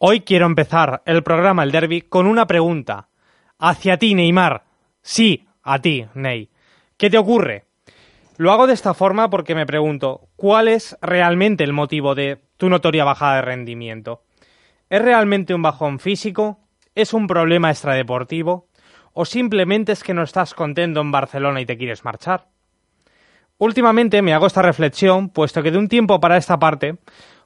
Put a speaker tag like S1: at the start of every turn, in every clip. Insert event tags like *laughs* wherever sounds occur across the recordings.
S1: Hoy quiero empezar el programa El Derby con una pregunta. Hacia ti, Neymar. Sí, a ti, Ney. ¿Qué te ocurre? Lo hago de esta forma porque me pregunto, ¿cuál es realmente el motivo de tu notoria bajada de rendimiento? ¿Es realmente un bajón físico? ¿Es un problema extradeportivo? ¿O simplemente es que no estás contento en Barcelona y te quieres marchar? Últimamente me hago esta reflexión, puesto que de un tiempo para esta parte,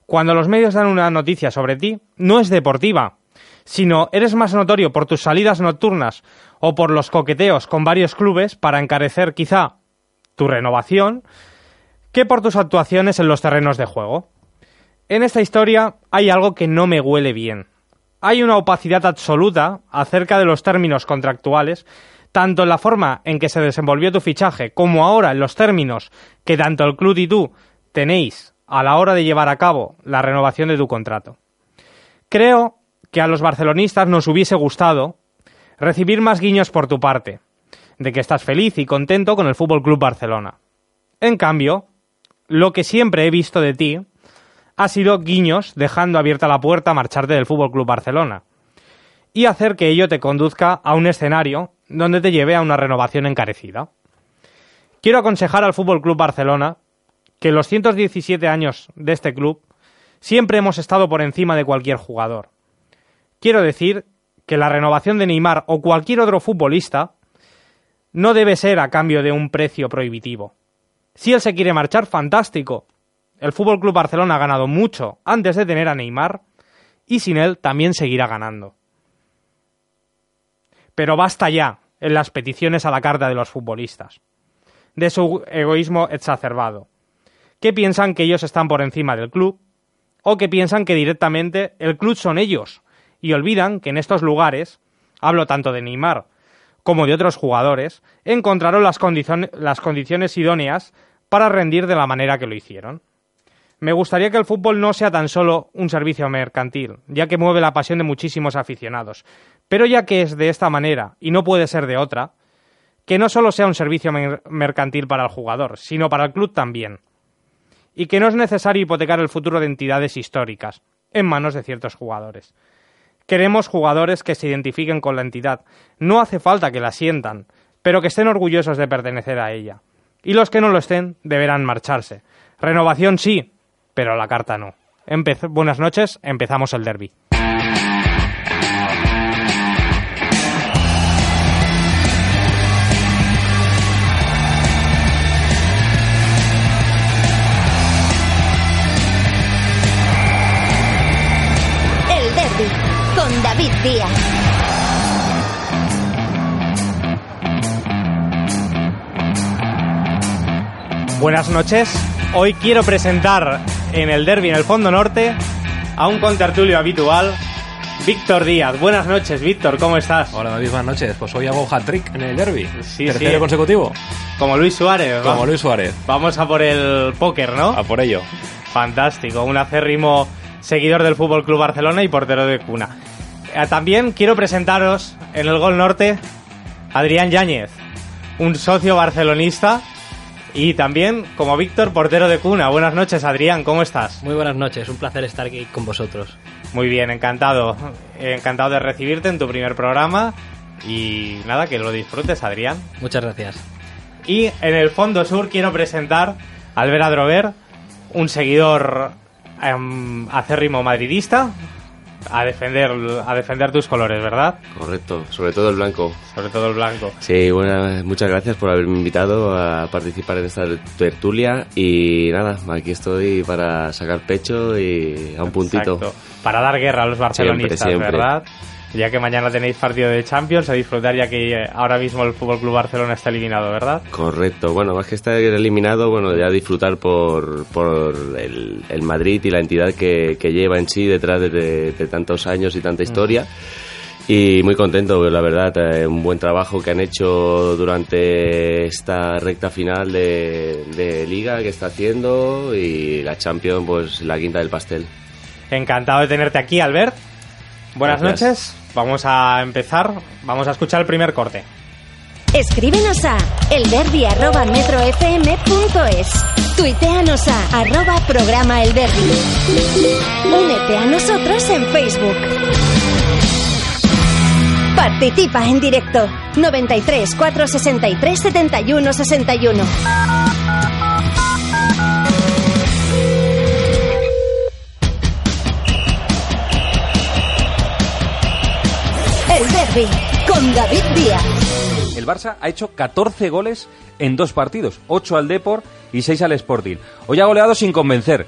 S1: cuando los medios dan una noticia sobre ti, no es deportiva, sino eres más notorio por tus salidas nocturnas o por los coqueteos con varios clubes para encarecer quizá tu renovación que por tus actuaciones en los terrenos de juego. En esta historia hay algo que no me huele bien. Hay una opacidad absoluta acerca de los términos contractuales, tanto en la forma en que se desenvolvió tu fichaje como ahora en los términos que tanto el club y tú tenéis a la hora de llevar a cabo la renovación de tu contrato. Creo que a los barcelonistas nos hubiese gustado recibir más guiños por tu parte, de que estás feliz y contento con el Fútbol Club Barcelona. En cambio, lo que siempre he visto de ti ha sido guiños dejando abierta la puerta a marcharte del Fútbol Club Barcelona y hacer que ello te conduzca a un escenario donde te lleve a una renovación encarecida. Quiero aconsejar al Fútbol Club Barcelona que en los 117 años de este club siempre hemos estado por encima de cualquier jugador. Quiero decir que la renovación de Neymar o cualquier otro futbolista no debe ser a cambio de un precio prohibitivo. Si él se quiere marchar, fantástico. El Fútbol Club Barcelona ha ganado mucho antes de tener a Neymar y sin él también seguirá ganando. Pero basta ya en las peticiones a la carta de los futbolistas, de su egoísmo exacerbado. ¿Qué piensan que ellos están por encima del club? ¿O que piensan que directamente el club son ellos? Y olvidan que en estos lugares, hablo tanto de Neymar como de otros jugadores, encontraron las, las condiciones idóneas para rendir de la manera que lo hicieron. Me gustaría que el fútbol no sea tan solo un servicio mercantil, ya que mueve la pasión de muchísimos aficionados, pero ya que es de esta manera y no puede ser de otra, que no solo sea un servicio mercantil para el jugador, sino para el club también. Y que no es necesario hipotecar el futuro de entidades históricas en manos de ciertos jugadores. Queremos jugadores que se identifiquen con la entidad. No hace falta que la sientan, pero que estén orgullosos de pertenecer a ella. Y los que no lo estén deberán marcharse. Renovación sí, pero la carta no. Buenas noches, empezamos el derby. Buenas noches. Hoy quiero presentar en el derby en el Fondo Norte a un contertulio habitual, Víctor Díaz. Buenas noches, Víctor, ¿cómo estás?
S2: Hola, David, buenas noches. Pues hoy hago hat-trick en el derby.
S1: Sí,
S2: Tercero consecutivo.
S1: Como Luis Suárez.
S2: Como Luis Suárez.
S1: Vamos a por el póker, ¿no?
S2: A por ello.
S1: Fantástico, un acérrimo seguidor del Fútbol Club Barcelona y portero de cuna. Eh, también quiero presentaros en el Gol Norte Adrián Yáñez, un socio barcelonista y también como Víctor, portero de cuna. Buenas noches, Adrián, ¿cómo estás?
S3: Muy buenas noches, un placer estar aquí con vosotros.
S1: Muy bien, encantado. Encantado de recibirte en tu primer programa y nada, que lo disfrutes, Adrián.
S3: Muchas gracias.
S1: Y en el fondo sur quiero presentar a Albert Adrover, un seguidor um, acérrimo madridista, a defender a defender tus colores, ¿verdad?
S4: Correcto, sobre todo el blanco.
S1: Sobre todo el blanco.
S4: Sí, bueno, muchas gracias por haberme invitado a participar en esta tertulia y nada, aquí estoy para sacar pecho y a un puntito.
S1: Para dar guerra a los barcelonistas, ¿verdad? Ya que mañana tenéis partido de Champions, a disfrutar ya que ahora mismo el Fútbol Club Barcelona está eliminado, ¿verdad?
S4: Correcto, bueno, más que estar eliminado, bueno, ya disfrutar por, por el, Madrid y la entidad que, lleva en sí detrás de, tantos años y tanta historia. Y muy contento, la verdad, eh, un buen trabajo que han hecho durante esta recta final de, de liga que está haciendo y la Champions, pues la quinta del pastel.
S1: Encantado de tenerte aquí, Albert. Buenas noches. Vamos a empezar. Vamos a escuchar el primer corte.
S5: Escríbenos a elderbi@metrofm.es. Tuiteanos a arroba programa. Únete a nosotros en Facebook. Participa en directo 93 463 71 61. Con David.
S6: El Barça ha hecho 14 goles en dos partidos, 8 al Depor y 6 al Sporting. Hoy ha goleado sin convencer.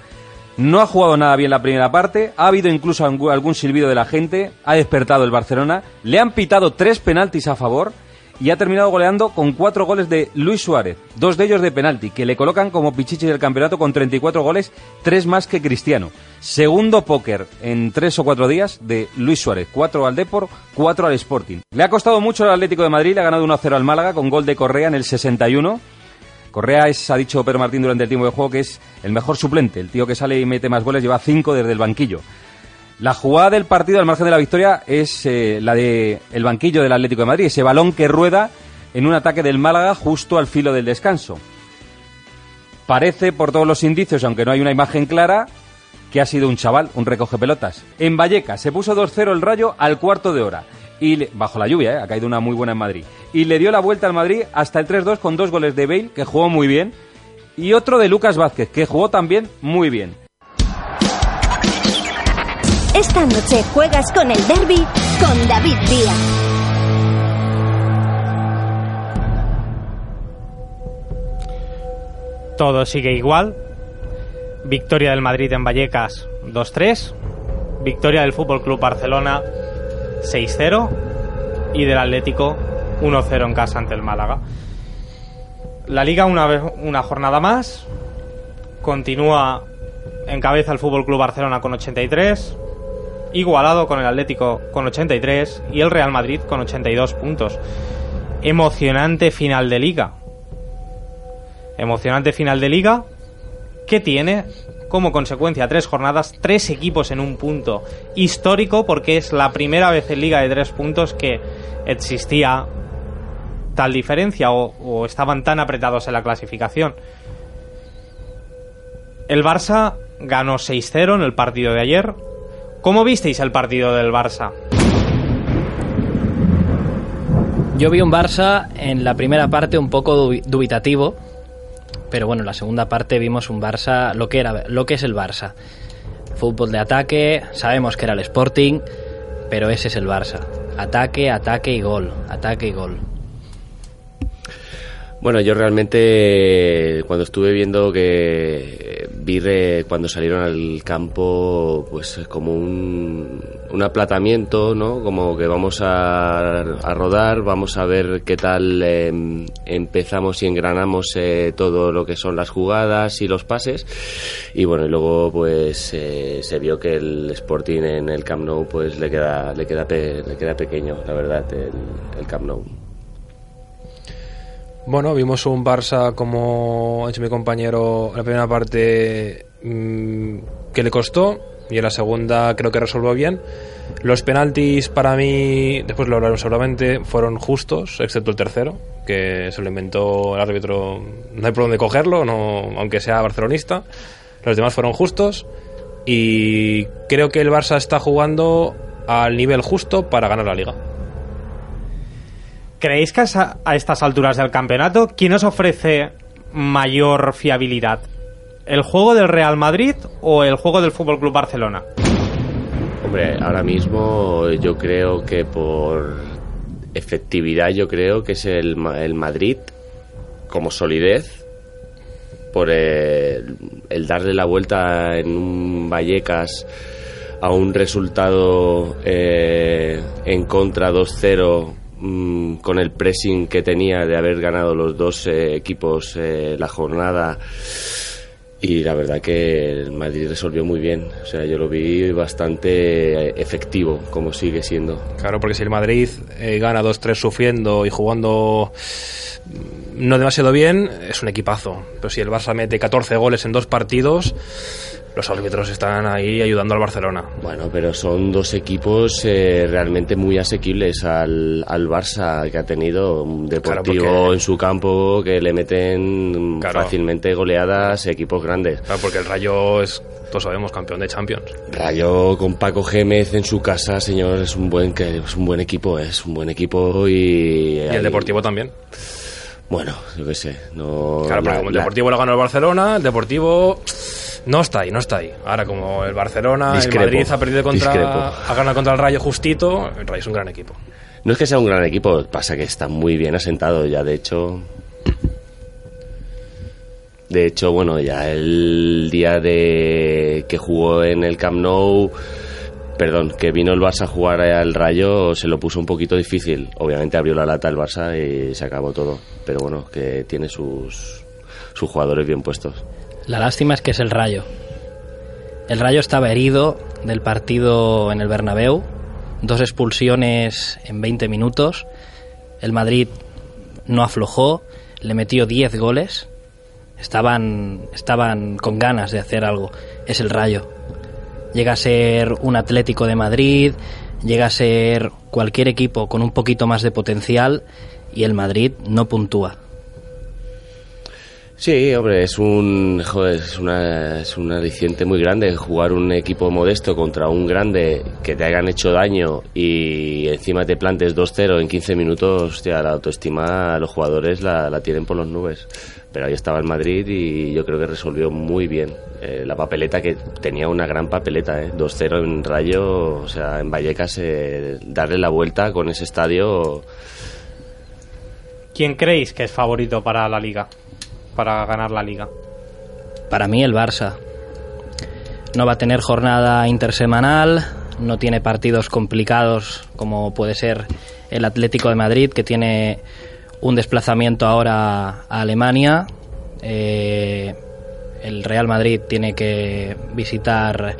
S6: No ha jugado nada bien la primera parte, ha habido incluso algún silbido de la gente, ha despertado el Barcelona, le han pitado tres penaltis a favor y ha terminado goleando con cuatro goles de Luis Suárez, dos de ellos de penalti, que le colocan como pichichi del campeonato con 34 goles, tres más que Cristiano. Segundo póker en tres o cuatro días de Luis Suárez, cuatro al Depor, cuatro al Sporting. Le ha costado mucho al Atlético de Madrid, le ha ganado 1-0 al Málaga con gol de Correa en el 61. Correa es, ha dicho Pedro Martín durante el tiempo de juego, que es el mejor suplente. El tío que sale y mete más goles lleva cinco desde el banquillo. La jugada del partido al margen de la victoria es eh, la de el banquillo del Atlético de Madrid, ese balón que rueda en un ataque del Málaga justo al filo del descanso. Parece, por todos los indicios, aunque no hay una imagen clara, que ha sido un chaval, un recoge pelotas. En Vallecas se puso 2-0 el Rayo al cuarto de hora. Y bajo la lluvia, ¿eh? ha caído una muy buena en Madrid. Y le dio la vuelta al Madrid hasta el 3-2 con dos goles de Bale, que jugó muy bien, y otro de Lucas Vázquez, que jugó también muy bien.
S5: Esta noche juegas con el derby con David Díaz.
S1: Todo sigue igual. Victoria del Madrid en Vallecas 2-3. Victoria del Fútbol Club Barcelona 6-0. Y del Atlético 1-0 en casa ante el Málaga. La Liga una, una jornada más. Continúa en cabeza el Fútbol Club Barcelona con 83. Igualado con el Atlético con 83. Y el Real Madrid con 82 puntos. Emocionante final de liga emocionante final de liga que tiene como consecuencia tres jornadas, tres equipos en un punto histórico porque es la primera vez en liga de tres puntos que existía tal diferencia o, o estaban tan apretados en la clasificación. El Barça ganó 6-0 en el partido de ayer. ¿Cómo visteis el partido del Barça?
S3: Yo vi un Barça en la primera parte un poco dubi- dubitativo, pero bueno, en la segunda parte vimos un Barça, lo que, era, lo que es el Barça. Fútbol de ataque, sabemos que era el Sporting, pero ese es el Barça. Ataque, ataque y gol, ataque y gol.
S4: Bueno, yo realmente cuando estuve viendo que vi re- cuando salieron al campo pues como un, un aplatamiento, ¿no? Como que vamos a, a rodar, vamos a ver qué tal eh, empezamos y engranamos eh, todo lo que son las jugadas y los pases y bueno, y luego pues eh, se vio que el Sporting en el Camp Nou pues le queda le queda pe- le queda pequeño, la verdad, el, el Camp Nou.
S2: Bueno, vimos un Barça, como ha dicho mi compañero, en la primera parte mm, que le costó y en la segunda creo que resolvió bien. Los penaltis para mí, después lo hablaremos seguramente, fueron justos, excepto el tercero, que se lo inventó el árbitro. No hay por dónde cogerlo, no, aunque sea barcelonista. Los demás fueron justos y creo que el Barça está jugando al nivel justo para ganar la liga.
S1: ¿Creéis que a a estas alturas del campeonato, quién os ofrece mayor fiabilidad? ¿El juego del Real Madrid o el juego del Fútbol Club Barcelona?
S4: Hombre, ahora mismo yo creo que por efectividad yo creo que es el, Ma- el Madrid como solidez por el, el darle la vuelta en un Vallecas a un resultado eh, en contra 2-0 mm, con el pressing que tenía de haber ganado los dos eh, equipos eh, la jornada y la verdad que el Madrid resolvió muy bien. O sea, yo lo vi bastante eh, efectivo, como sigue siendo.
S2: Claro, porque si el Madrid eh, gana 2-3 sufriendo y jugando mm, no demasiado bien, es un equipazo. Pero si el Barça mete 14 goles en dos partidos, los árbitros están ahí ayudando al Barcelona.
S4: Bueno, pero son dos equipos eh, realmente muy asequibles al, al Barça, que ha tenido un deportivo
S2: Claro, porque-
S4: en su campo que le meten
S2: Claro.
S4: fácilmente goleadas equipos grandes.
S2: Claro, porque el Rayo es, todos sabemos, campeón de Champions.
S4: Rayo con Paco Gémez en su casa, señor, es un buen que es un buen equipo, es un buen equipo y,
S2: Y el Deportivo también.
S4: Bueno, yo qué sé, no
S2: Claro, porque
S4: la-
S2: como el
S4: la-
S2: Deportivo lo ganó el Barcelona, el Deportivo no está ahí, no está ahí. Ahora, como el Barcelona,
S4: Discrepo,
S2: el Madrid ha perdido contra,
S4: discrepo.
S2: ha ganado contra el Rayo justito, el Rayo es un gran equipo.
S4: No es que sea un gran equipo, pasa que está muy bien asentado ya, de hecho. De hecho, bueno, ya el día de que jugó en el Camp Nou, perdón, que vino el Barça a jugar al Rayo, se lo puso un poquito difícil. Obviamente abrió la lata el Barça y se acabó todo. Pero bueno, que tiene sus, sus jugadores bien puestos.
S3: La lástima es que es el Rayo. El Rayo estaba herido del partido en el Bernabéu, dos expulsiones en 20 minutos. El Madrid no aflojó, le metió 10 goles. Estaban, estaban con ganas de hacer algo. Es el Rayo. Llega a ser un Atlético de Madrid, llega a ser cualquier equipo con un poquito más de potencial y el Madrid no puntúa.
S4: Sí, hombre, es un joder, es una es un aliciente muy grande jugar un equipo modesto contra un grande que te hayan hecho daño y encima te plantes 2-0 en 15 minutos, hostia, la autoestima los jugadores la, la tienen por las nubes. Pero ahí estaba el Madrid y yo creo que resolvió muy bien Eh, la papeleta que tenía una gran papeleta, ¿eh? 2-0 en Rayo, o sea, en Vallecas eh, darle la vuelta con ese estadio
S1: ¿Quién creéis que es favorito para la liga? Para ganar la liga.
S3: Para mí el Barça. No va a tener jornada intersemanal, no tiene partidos complicados como puede ser el Atlético de Madrid, que tiene un desplazamiento ahora a Alemania. Eh, el Real Madrid tiene que visitar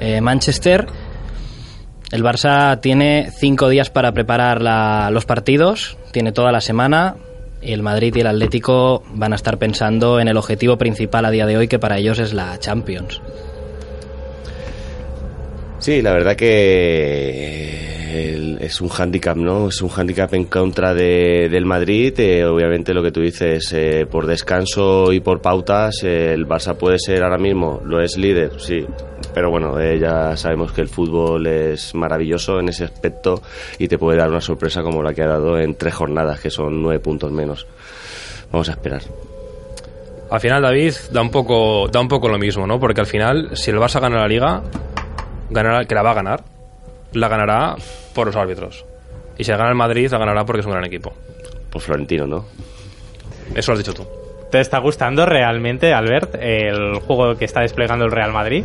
S3: eh, Manchester. El Barça tiene cinco días para preparar los partidos, tiene toda la semana el Madrid y el Atlético van a estar pensando en el objetivo principal a día de hoy, que para ellos es la Champions.
S4: Sí, la verdad que el- es un hándicap, ¿no? Es un hándicap en contra de, del Madrid. eh, obviamente lo que tú dices, eh, por descanso y por pautas, eh, el Barça puede ser ahora mismo, lo es líder, sí. Pero bueno, ya sabemos que el fútbol es maravilloso en ese aspecto y te puede dar una sorpresa como la que ha dado en tres jornadas, que son nueve puntos menos. Vamos a esperar.
S2: Al final, David, da un poco, da un poco lo mismo, ¿no? Porque al final, si el Barça gana la Liga, ganará, que la va a ganar, la ganará por los árbitros. Y si la gana el Madrid, la ganará porque es un gran equipo.
S4: Por Florentino, ¿no?
S2: Eso lo has dicho tú.
S1: ¿Te está gustando realmente, Albert, el juego que está desplegando el Real Madrid?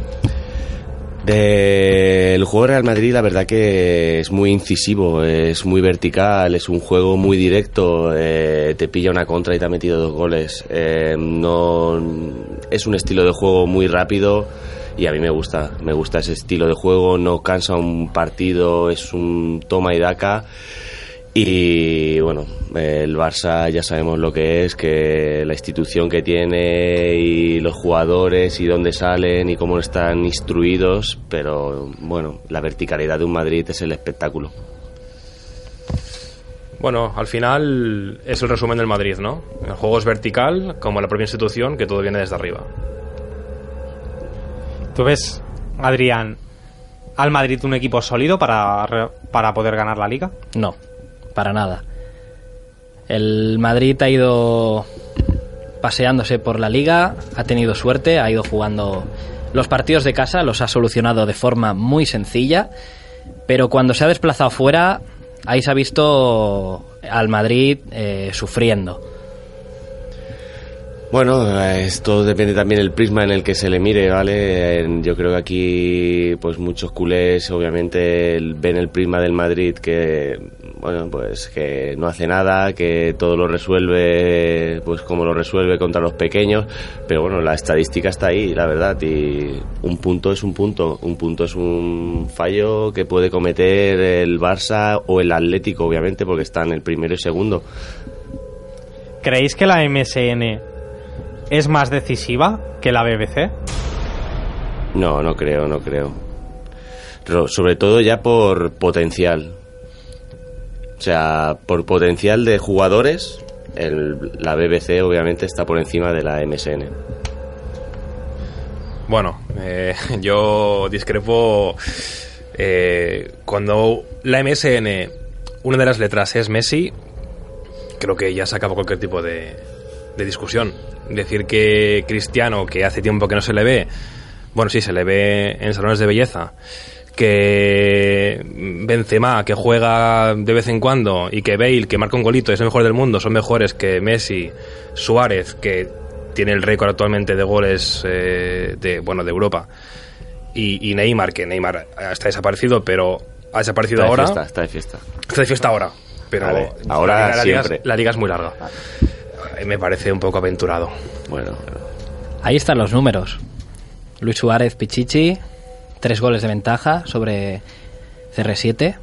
S4: Del juego Real Madrid, la verdad que es muy incisivo, es muy vertical, es un juego muy directo, eh, te pilla una contra y te ha metido dos goles. Eh, no, es un estilo de juego muy rápido y a mí me gusta, me gusta ese estilo de juego, no cansa un partido, es un toma y daca. Y bueno, el Barça ya sabemos lo que es, que la institución que tiene y los jugadores y dónde salen y cómo están instruidos, pero bueno, la verticalidad de un Madrid es el espectáculo.
S2: Bueno, al final es el resumen del Madrid, ¿no? El juego es vertical, como la propia institución, que todo viene desde arriba.
S1: ¿Tú ves, Adrián, al Madrid un equipo sólido para, para poder ganar la liga?
S3: No, para nada. El Madrid ha ido paseándose por la liga, ha tenido suerte, ha ido jugando los partidos de casa, los ha solucionado de forma muy sencilla, pero cuando se ha desplazado fuera, ahí se ha visto al Madrid eh, sufriendo.
S4: Bueno, esto depende también del prisma en el que se le mire, ¿vale? Yo creo que aquí, pues muchos culés, obviamente, ven el prisma del Madrid que, bueno, pues que no hace nada, que todo lo resuelve, pues como lo resuelve contra los pequeños, pero bueno, la estadística está ahí, la verdad, y un punto es un punto, un punto es un fallo que puede cometer el Barça o el Atlético, obviamente, porque están el primero y segundo.
S1: ¿Creéis que la MSN es más decisiva que la BBC?
S4: No, no creo, no creo. Sobre todo ya por potencial. O sea, por potencial de jugadores, el- la BBC obviamente está por encima de la MSN.
S2: Bueno, eh, *laughs* yo discrepo. eh, cuando la MSN, una de las letras es Messi, creo que ya se acaba cualquier tipo de, de discusión. Decir que Cristiano, que hace tiempo que no se le ve, bueno, sí, se le ve en salones de belleza, que Benzema, que juega de vez en cuando, y que Bale, que marca un golito, es el mejor del mundo, son mejores que Messi, Suárez, que tiene el récord actualmente de goles eh, de, bueno, de Europa, y, y Neymar, que Neymar está desaparecido, pero ha desaparecido
S4: Está de
S2: ahora.
S4: fiesta, está de fiesta.
S2: Está de fiesta ahora. Pero
S4: ahora
S2: la, liga, la liga es-
S4: siempre.
S2: la liga es muy larga. Me parece un poco aventurado.
S4: Bueno, bueno.
S3: Ahí están los números. Luis Suárez Pichichi, tres goles de ventaja sobre CR7,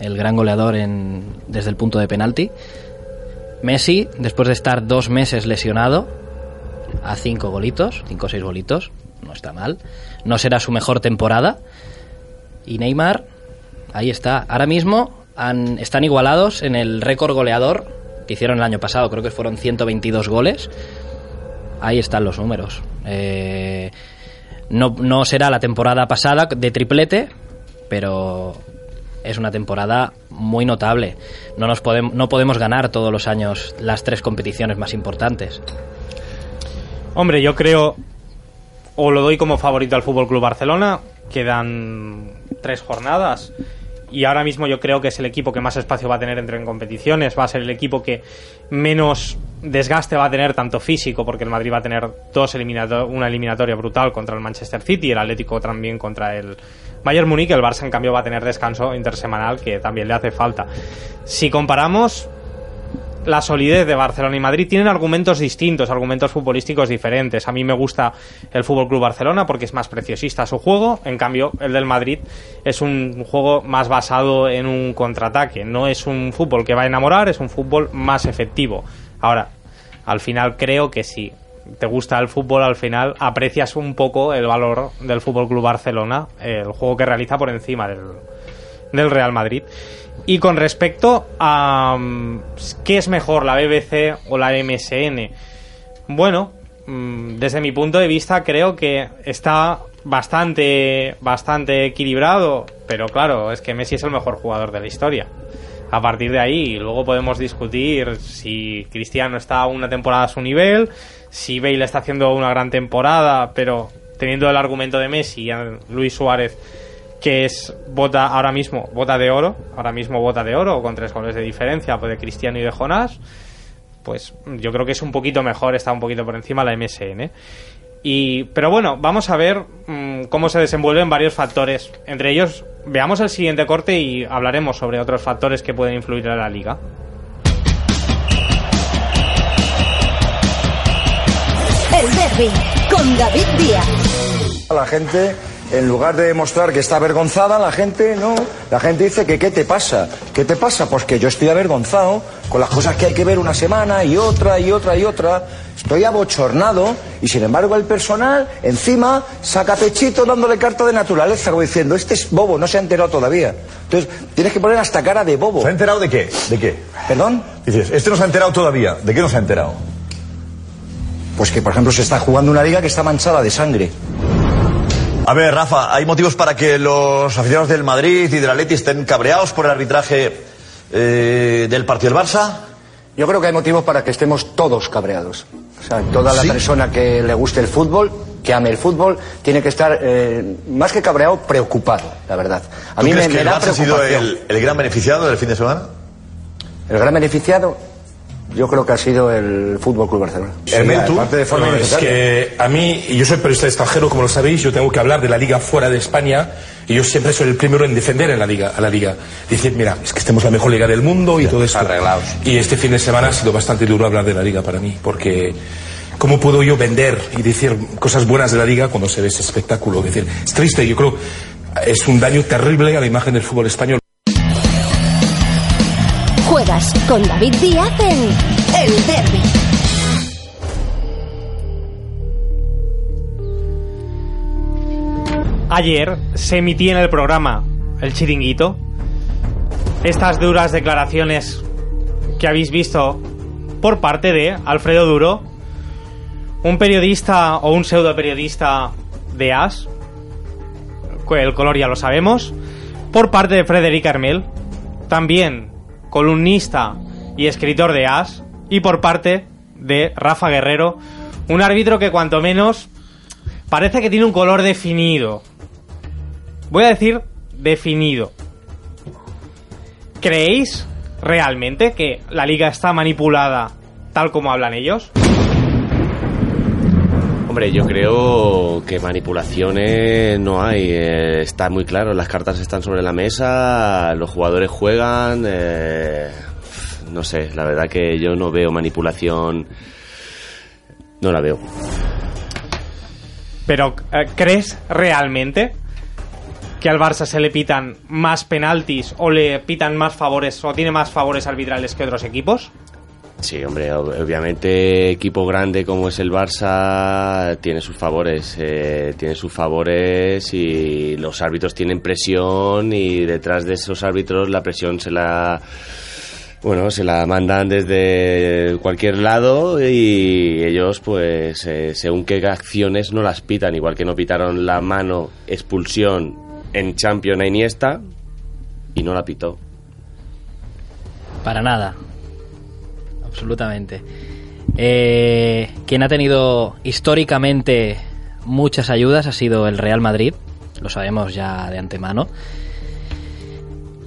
S3: el gran goleador en, desde el punto de penalti. Messi, después de estar dos meses lesionado, a cinco golitos, cinco o seis golitos, no está mal. No será su mejor temporada. Y Neymar, ahí está. Ahora mismo han- están igualados en el récord goleador que hicieron el año pasado, creo que fueron 122 goles. Ahí están los números. Eh, no, no será la temporada pasada de triplete, pero es una temporada muy notable. No, nos podem- no podemos ganar todos los años las tres competiciones más importantes.
S1: Hombre, yo creo, o lo doy como favorito al Fútbol Club Barcelona, quedan tres jornadas. Y ahora mismo yo creo que es el equipo que más espacio va a tener entre en competiciones, va a ser el equipo que menos desgaste va a tener tanto físico, porque el Madrid va a tener dos eliminato- una eliminatoria brutal contra el Manchester City, el Atlético también contra el Bayern Múnich, el Barça en cambio va a tener descanso intersemanal que también le hace falta. Si comparamos la solidez de Barcelona y Madrid tienen argumentos distintos, argumentos futbolísticos diferentes. A mí me gusta el Fútbol Club Barcelona porque es más preciosista su juego, en cambio el del Madrid es un juego más basado en un contraataque, no es un fútbol que va a enamorar, es un fútbol más efectivo. Ahora, al final creo que si te gusta el fútbol, al final aprecias un poco el valor del Fútbol Club Barcelona, el juego que realiza por encima del, del Real Madrid. Y con respecto a mm, qué es mejor, la BBC o la MSN, bueno, mm, desde mi punto de vista creo que está bastante, bastante equilibrado, pero claro, es que Messi es el mejor jugador de la historia. A partir de ahí, luego podemos discutir si Cristiano está una temporada a su nivel, si Bale está haciendo una gran temporada, pero teniendo el argumento de Messi y Luis Suárez que es bota ahora mismo bota de oro, ahora mismo bota de oro con tres goles de diferencia pues, de Cristiano y de Jonás, pues yo creo que es un poquito mejor, está un poquito por encima la MSN. Y, pero bueno, vamos a ver mm, cómo se desenvuelven varios factores. Entre ellos, veamos el siguiente corte y hablaremos sobre otros factores que pueden influir en la liga.
S5: El derby con David Díaz.
S7: La gente, en lugar de demostrar que está avergonzada, la gente no. La gente dice que ¿qué te pasa? ¿Qué te pasa? Pues que yo estoy avergonzado con las cosas que hay que ver una semana y otra y otra y otra. Estoy abochornado y sin embargo el personal encima saca pechito dándole carta de naturaleza, como diciendo, este es bobo, no se ha enterado todavía. Entonces tienes que poner hasta cara de bobo.
S8: ¿Se ha enterado de qué? ¿De qué?
S7: ¿Perdón?
S8: Dices, este no se ha enterado todavía. ¿De qué no se ha enterado?
S7: Pues que por ejemplo se está jugando una liga que está manchada de sangre.
S8: A ver, Rafa, ¿hay motivos para que los aficionados del Madrid y del Atleti estén cabreados por el arbitraje eh, del partido del Barça?
S7: Yo creo que hay motivos para que estemos todos cabreados. O sea, toda la
S8: ¿Sí?
S7: persona que le guste el fútbol, que ame el fútbol, tiene que estar eh, más que cabreado, preocupado, la verdad. A
S8: ¿Tú
S7: mí
S8: crees
S7: me,
S8: que
S7: me
S8: el
S7: da
S8: Barça ha sido el gran beneficiado del fin de semana?
S7: El gran beneficiado, yo creo que ha sido el Fútbol Club Barcelona.
S9: Hermeto,
S7: aparte de forma
S9: no, es que a mí, y yo soy periodista extranjero, como lo sabéis, yo tengo que hablar de la liga fuera de España y yo siempre soy el primero en defender en la liga, a la liga. Decir, mira, es que estemos la mejor liga del mundo y todo esto.
S6: arreglados.
S9: Y este fin de semana ha sido bastante duro hablar de la liga para mí, porque ¿cómo puedo yo vender y decir cosas buenas de la liga cuando se ve ese espectáculo? Es decir, es triste, yo creo, es un daño terrible a la imagen del fútbol español.
S5: Con David Díaz en El derby.
S1: ayer se emitía en el programa El Chiringuito estas duras declaraciones que habéis visto por parte de Alfredo Duro, un periodista o un pseudo periodista de AS, el color ya lo sabemos, por parte de Frederic Armel, también columnista y escritor de AS, y por parte de Rafa Guerrero, un árbitro que cuanto menos parece que tiene un color definido. Voy a decir definido. ¿Creéis realmente que la liga está manipulada tal como hablan ellos?
S4: Hombre, yo creo que manipulaciones no hay. Eh, está muy claro, las cartas están sobre la mesa, los jugadores juegan. eh, no sé, la verdad que yo no veo manipulación. No la veo.
S1: Pero eh, ¿crees realmente que al Barça se le pitan más penaltis o le pitan más favores o tiene más favores arbitrales que otros equipos?
S4: Sí, hombre, ob- obviamente equipo grande como es el Barça tiene sus favores, eh, tiene sus favores y los árbitros tienen presión y detrás de esos árbitros la presión se la bueno, se la mandan desde cualquier lado y ellos pues eh, según qué acciones no las pitan, igual que no pitaron la mano expulsión en Champions a Iniesta y no la pitó.
S3: Para nada. Absolutamente. Eh, quien ha tenido históricamente muchas ayudas ha sido el Real Madrid. Lo sabemos ya de antemano.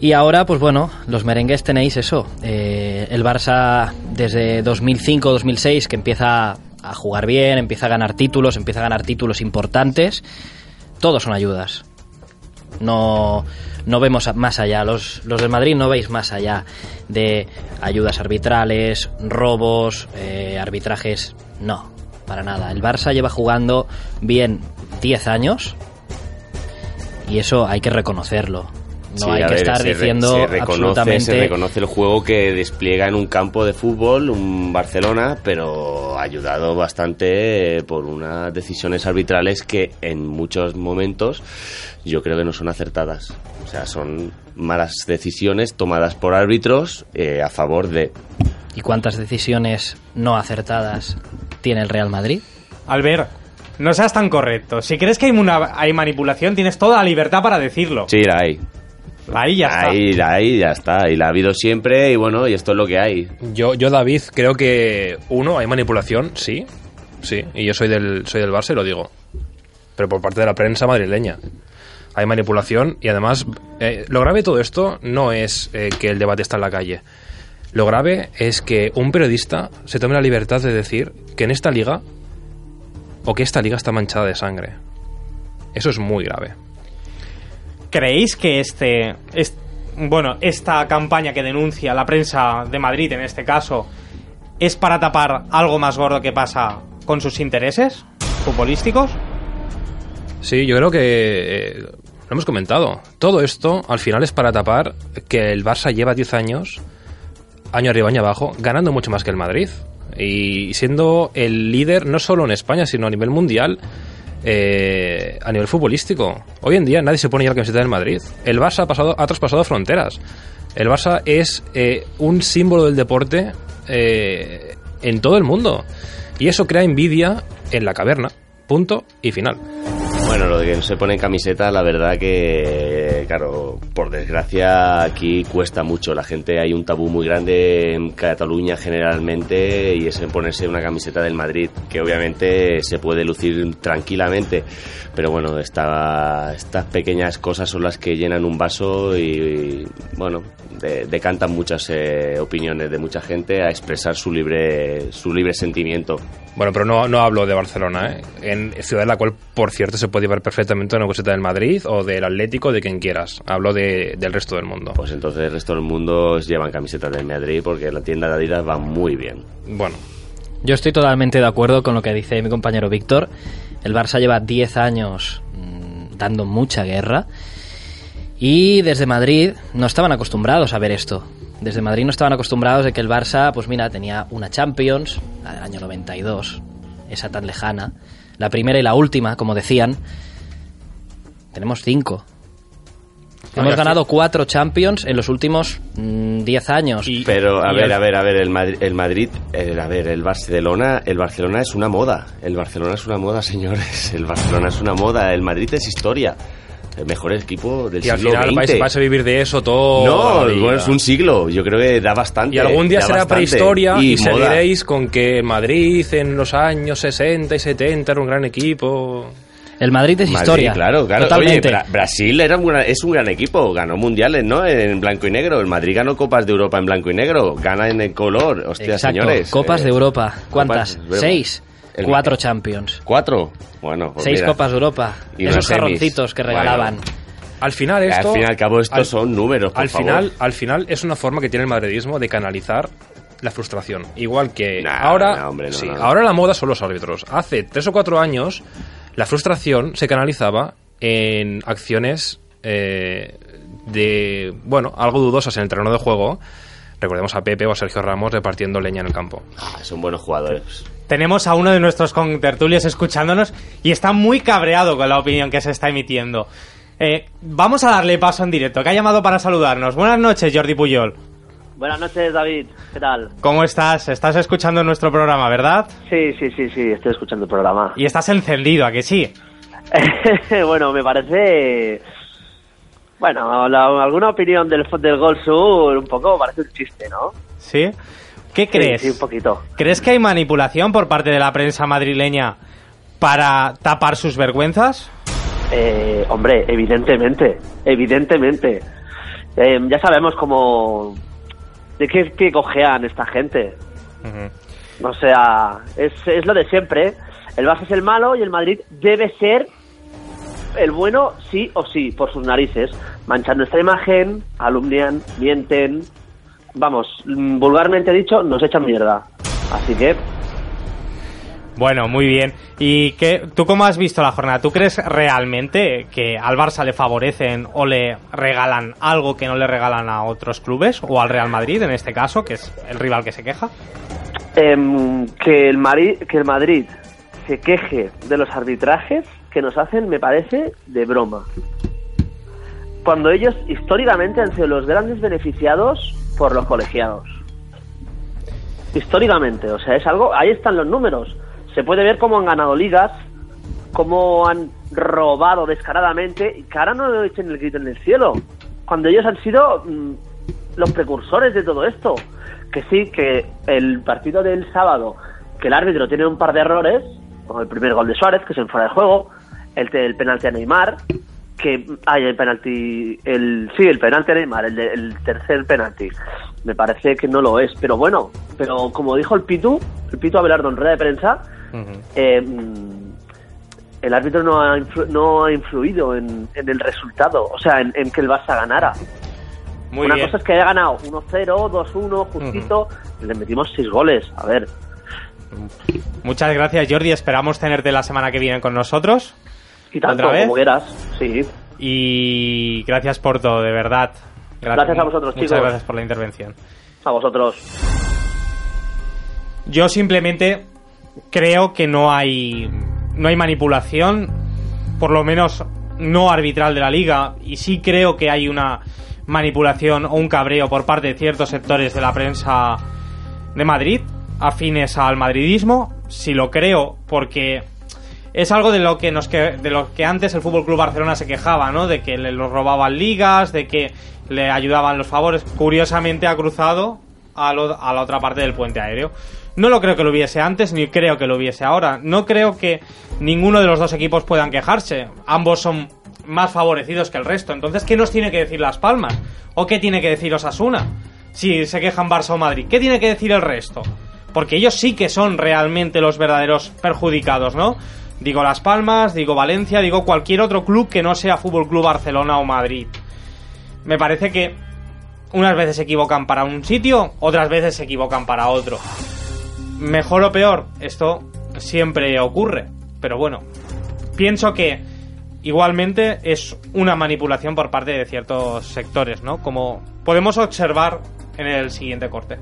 S3: Y ahora, pues bueno, los merengues tenéis eso. Eh, el Barça desde 2005-2006 que empieza a jugar bien, empieza a ganar títulos, empieza a ganar títulos importantes. Todos son ayudas. No, no vemos más allá. Los, los del Madrid no veis más allá de ayudas arbitrales, robos, eh, arbitrajes. No, para nada. El Barça lleva jugando bien 10 años y eso hay que reconocerlo. No
S4: Sí,
S3: hay que
S4: ver,
S3: estar
S4: se re-
S3: diciendo
S4: se reconoce,
S3: absolutamente.
S4: se reconoce el juego que despliega en un campo de fútbol, un Barcelona, pero ayudado bastante eh, por unas decisiones arbitrales que en muchos momentos yo creo que no son acertadas. O sea, son malas decisiones tomadas por árbitros eh, a favor de...
S3: ¿Y cuántas decisiones no acertadas tiene el Real Madrid?
S1: Albert, no seas tan correcto. Si crees que hay, una, hay manipulación, tienes toda la libertad para decirlo.
S4: Sí, la hay.
S1: Ahí ya está.
S4: Ahí, ahí ya está. Y la ha habido siempre y bueno, y esto es lo que hay.
S2: Yo, yo David, creo que uno, hay manipulación, sí, sí, y yo soy del, soy del Barça y lo digo. Pero por parte de la prensa madrileña. Hay manipulación y además eh, lo grave de todo esto no es eh, que el debate está en la calle. Lo grave es que un periodista se tome la libertad de decir que en esta liga o que esta liga está manchada de sangre. Eso es muy grave.
S1: ¿Creéis que este, est- bueno, esta campaña que denuncia la prensa de Madrid en este caso es para tapar algo más gordo que pasa con sus intereses futbolísticos?
S2: Sí, yo creo que eh, lo hemos comentado. Todo esto al final es para tapar que el Barça lleva 10 años, año arriba, año abajo, ganando mucho más que el Madrid. Y siendo el líder no solo en España, sino a nivel mundial, eh, a nivel futbolístico. Hoy en día nadie se pone ya la camiseta del Madrid. El Barça ha, pasado, ha traspasado fronteras. El Barça es eh, un símbolo del deporte eh, en todo el mundo. Y eso crea envidia en la caverna. Punto y final.
S4: Bueno, lo de que no se pone camiseta, la verdad que, claro, por desgracia aquí cuesta mucho. La gente, hay un tabú muy grande en Cataluña generalmente y es en ponerse una camiseta del Madrid, que obviamente se puede lucir tranquilamente. Pero bueno, esta- estas pequeñas cosas son las que llenan un vaso y, y, bueno, de- decantan muchas eh, opiniones de mucha gente a expresar su libre, su libre sentimiento.
S2: Bueno, pero no, no hablo de Barcelona, ¿eh? En ciudad en la cual, por cierto, se puede llevar perfectamente una camiseta del Madrid o del Atlético, de quien quieras. Hablo de- del resto del mundo.
S4: Pues entonces el resto del mundo llevan camisetas del Madrid porque la tienda de Adidas va muy bien.
S2: Bueno,
S3: Yo estoy totalmente de acuerdo con lo que dice mi compañero Víctor. El Barça lleva 10 años mm, dando mucha guerra. Y desde Madrid no estaban acostumbrados a ver esto. Desde Madrid no estaban acostumbrados de que el Barça, pues mira, tenía una Champions, la del año 92, esa tan lejana, la primera y la última, como decían. Tenemos cinco. Hemos ganado cuatro Champions en los últimos 10 años.
S4: Pero, a
S3: y
S4: ver,
S3: el-
S4: a ver, a ver, el Madrid, el Madrid, el- a ver, el Barcelona, el Barcelona es una moda. El Barcelona es una moda, *laughs* señores. El Barcelona es una moda. El Madrid es historia. El mejor equipo del
S2: Y al
S4: siglo
S2: final vais, vais a vivir de eso todo.
S4: No, bueno, es un siglo. Yo creo que da bastante.
S2: Y algún día será
S4: bastante.
S2: prehistoria y,
S4: moda.
S2: seguiréis con que Madrid en los años 60 y 70 era un gran equipo.
S3: El Madrid es
S4: Madrid,
S3: historia.
S4: claro, claro.
S3: Totalmente.
S4: Oye, Bra- Brasil era un gran- es un gran equipo, ganó mundiales, ¿no? En blanco y negro. El Madrid ganó Copas de Europa en blanco y negro, gana en el color. Hostia,
S3: Exacto.
S4: señores.
S3: Copas
S4: eh,
S3: de Europa. ¿Cuántas?
S4: Copas.
S3: Seis.
S4: El-
S3: Cuatro Champions.
S4: ¿Cuatro? Bueno, pues
S3: Seis
S4: mira.
S3: Copas de Europa.
S4: Y
S3: Esos jarroncitos que
S4: Bueno.
S3: regalaban.
S2: Al final esto...
S4: Al fin y al cabo, estos
S2: al-
S4: son números, por
S2: al
S4: favor.
S2: final, al final es una forma que tiene el madridismo de canalizar la frustración. Igual que
S4: Nah,
S2: ahora,
S4: nah, hombre, no,
S2: sí,
S4: no.
S2: ahora la moda son los árbitros. Hace tres o cuatro años la frustración se canalizaba en acciones eh, de, bueno, algo dudosas en el terreno de juego. Recordemos a Pepe o a Sergio Ramos repartiendo leña en el campo.
S4: Ah, son buenos jugadores.
S1: Tenemos a uno de nuestros contertulios escuchándonos y está muy cabreado con la opinión que se está emitiendo. Eh, vamos a darle paso en directo, que ha llamado para saludarnos. Buenas noches, Jordi Puyol.
S10: Buenas noches, David. ¿Qué tal?
S1: ¿Cómo estás? Estás escuchando nuestro programa, ¿verdad?
S10: Sí, sí, sí, sí, estoy escuchando el programa.
S1: Y estás encendido, ¿a que sí? *laughs*
S10: bueno, me parece... Bueno, la- alguna opinión del, del Gol Sur un poco parece un chiste, ¿no?
S1: ¿Sí? ¿Qué crees?
S10: Sí, sí, un poquito.
S1: ¿Crees que hay manipulación por parte de la prensa madrileña para tapar sus vergüenzas?
S10: Eh, hombre, evidentemente, evidentemente. Eh, ya sabemos cómo... ¿De qué cojean esta gente? O sea, es, es lo de siempre. El Barça es el malo y el Madrid debe ser el bueno sí o sí, por sus narices. Manchan nuestra imagen, alumnian, mienten. Vamos, vulgarmente dicho, nos echan mierda. Así que,
S1: Bueno, muy bien. ¿Y qué, tú cómo has visto la jornada? ¿Tú crees realmente que al Barça le favorecen o le regalan algo que no le regalan a otros clubes? ¿O al Real Madrid, en este caso, que es el rival que se queja?
S10: em, que, el que el Madrid se queje de los arbitrajes que nos hacen me parece de broma. Cuando ellos históricamente han sido los grandes beneficiados por los colegiados. Históricamente, o sea, es algo, ahí están los números. Se puede ver cómo han ganado ligas, cómo han robado descaradamente y que ahora no echen el grito en el cielo. Cuando ellos han sido mm, los precursores de todo esto. Que sí, que el partido del sábado, que el árbitro tiene un par de errores, como el primer gol de Suárez, que es en fuera de juego, el, el penalti a Neymar, que hay el penalti, el sí, el penalti Neymar, el, el tercer penalti. Me parece que no lo es, pero bueno, pero como dijo el Pitu, el Pitu Abelardo en rueda de prensa, eh, el árbitro no ha, influ- no ha influido en, en el resultado, o sea, en, en que el Barça ganara.
S1: Muy
S10: Una
S1: bien.
S10: cosa es que haya ganado 1-0, 2-1, justito, le metimos 6 goles. A ver,
S1: Muchas gracias, Jordi. Esperamos tenerte la semana que viene con nosotros.
S10: Y tanto,
S1: ¿Otra vez?
S10: como quieras. Sí.
S1: Y gracias por todo, de verdad.
S10: Gracias a vosotros,
S1: Muchas
S10: chicos.
S1: gracias por la intervención.
S10: A vosotros.
S1: Yo simplemente creo que no hay no hay manipulación, por lo menos no arbitral de la liga, y sí creo que hay una manipulación o un cabreo por parte de ciertos sectores de la prensa de Madrid afines al madridismo, sí lo creo porque es algo de lo que nos que, de lo que antes el Fútbol Club Barcelona se quejaba, ¿no? De que le los robaban ligas, de que le ayudaban los favores. Curiosamente ha cruzado a, lo- a la otra parte del puente aéreo. No lo creo que lo hubiese antes, ni creo que lo hubiese ahora. No creo que ninguno de los dos equipos puedan quejarse. Ambos son más favorecidos que el resto. Entonces, ¿qué nos tiene que decir Las Palmas? ¿O qué tiene que decir Osasuna? Si se quejan Barça o Madrid. ¿Qué tiene que decir el resto? Porque ellos sí que son realmente los verdaderos perjudicados, ¿no? Digo Las Palmas, digo Valencia, digo cualquier otro club que no sea Fútbol Club Barcelona o Madrid. Me parece que unas veces se equivocan para un sitio, otras veces se equivocan para otro. Mejor o peor, esto siempre ocurre. Pero bueno, pienso que igualmente es una manipulación por parte de ciertos sectores, ¿no? Como podemos observar en el siguiente corte.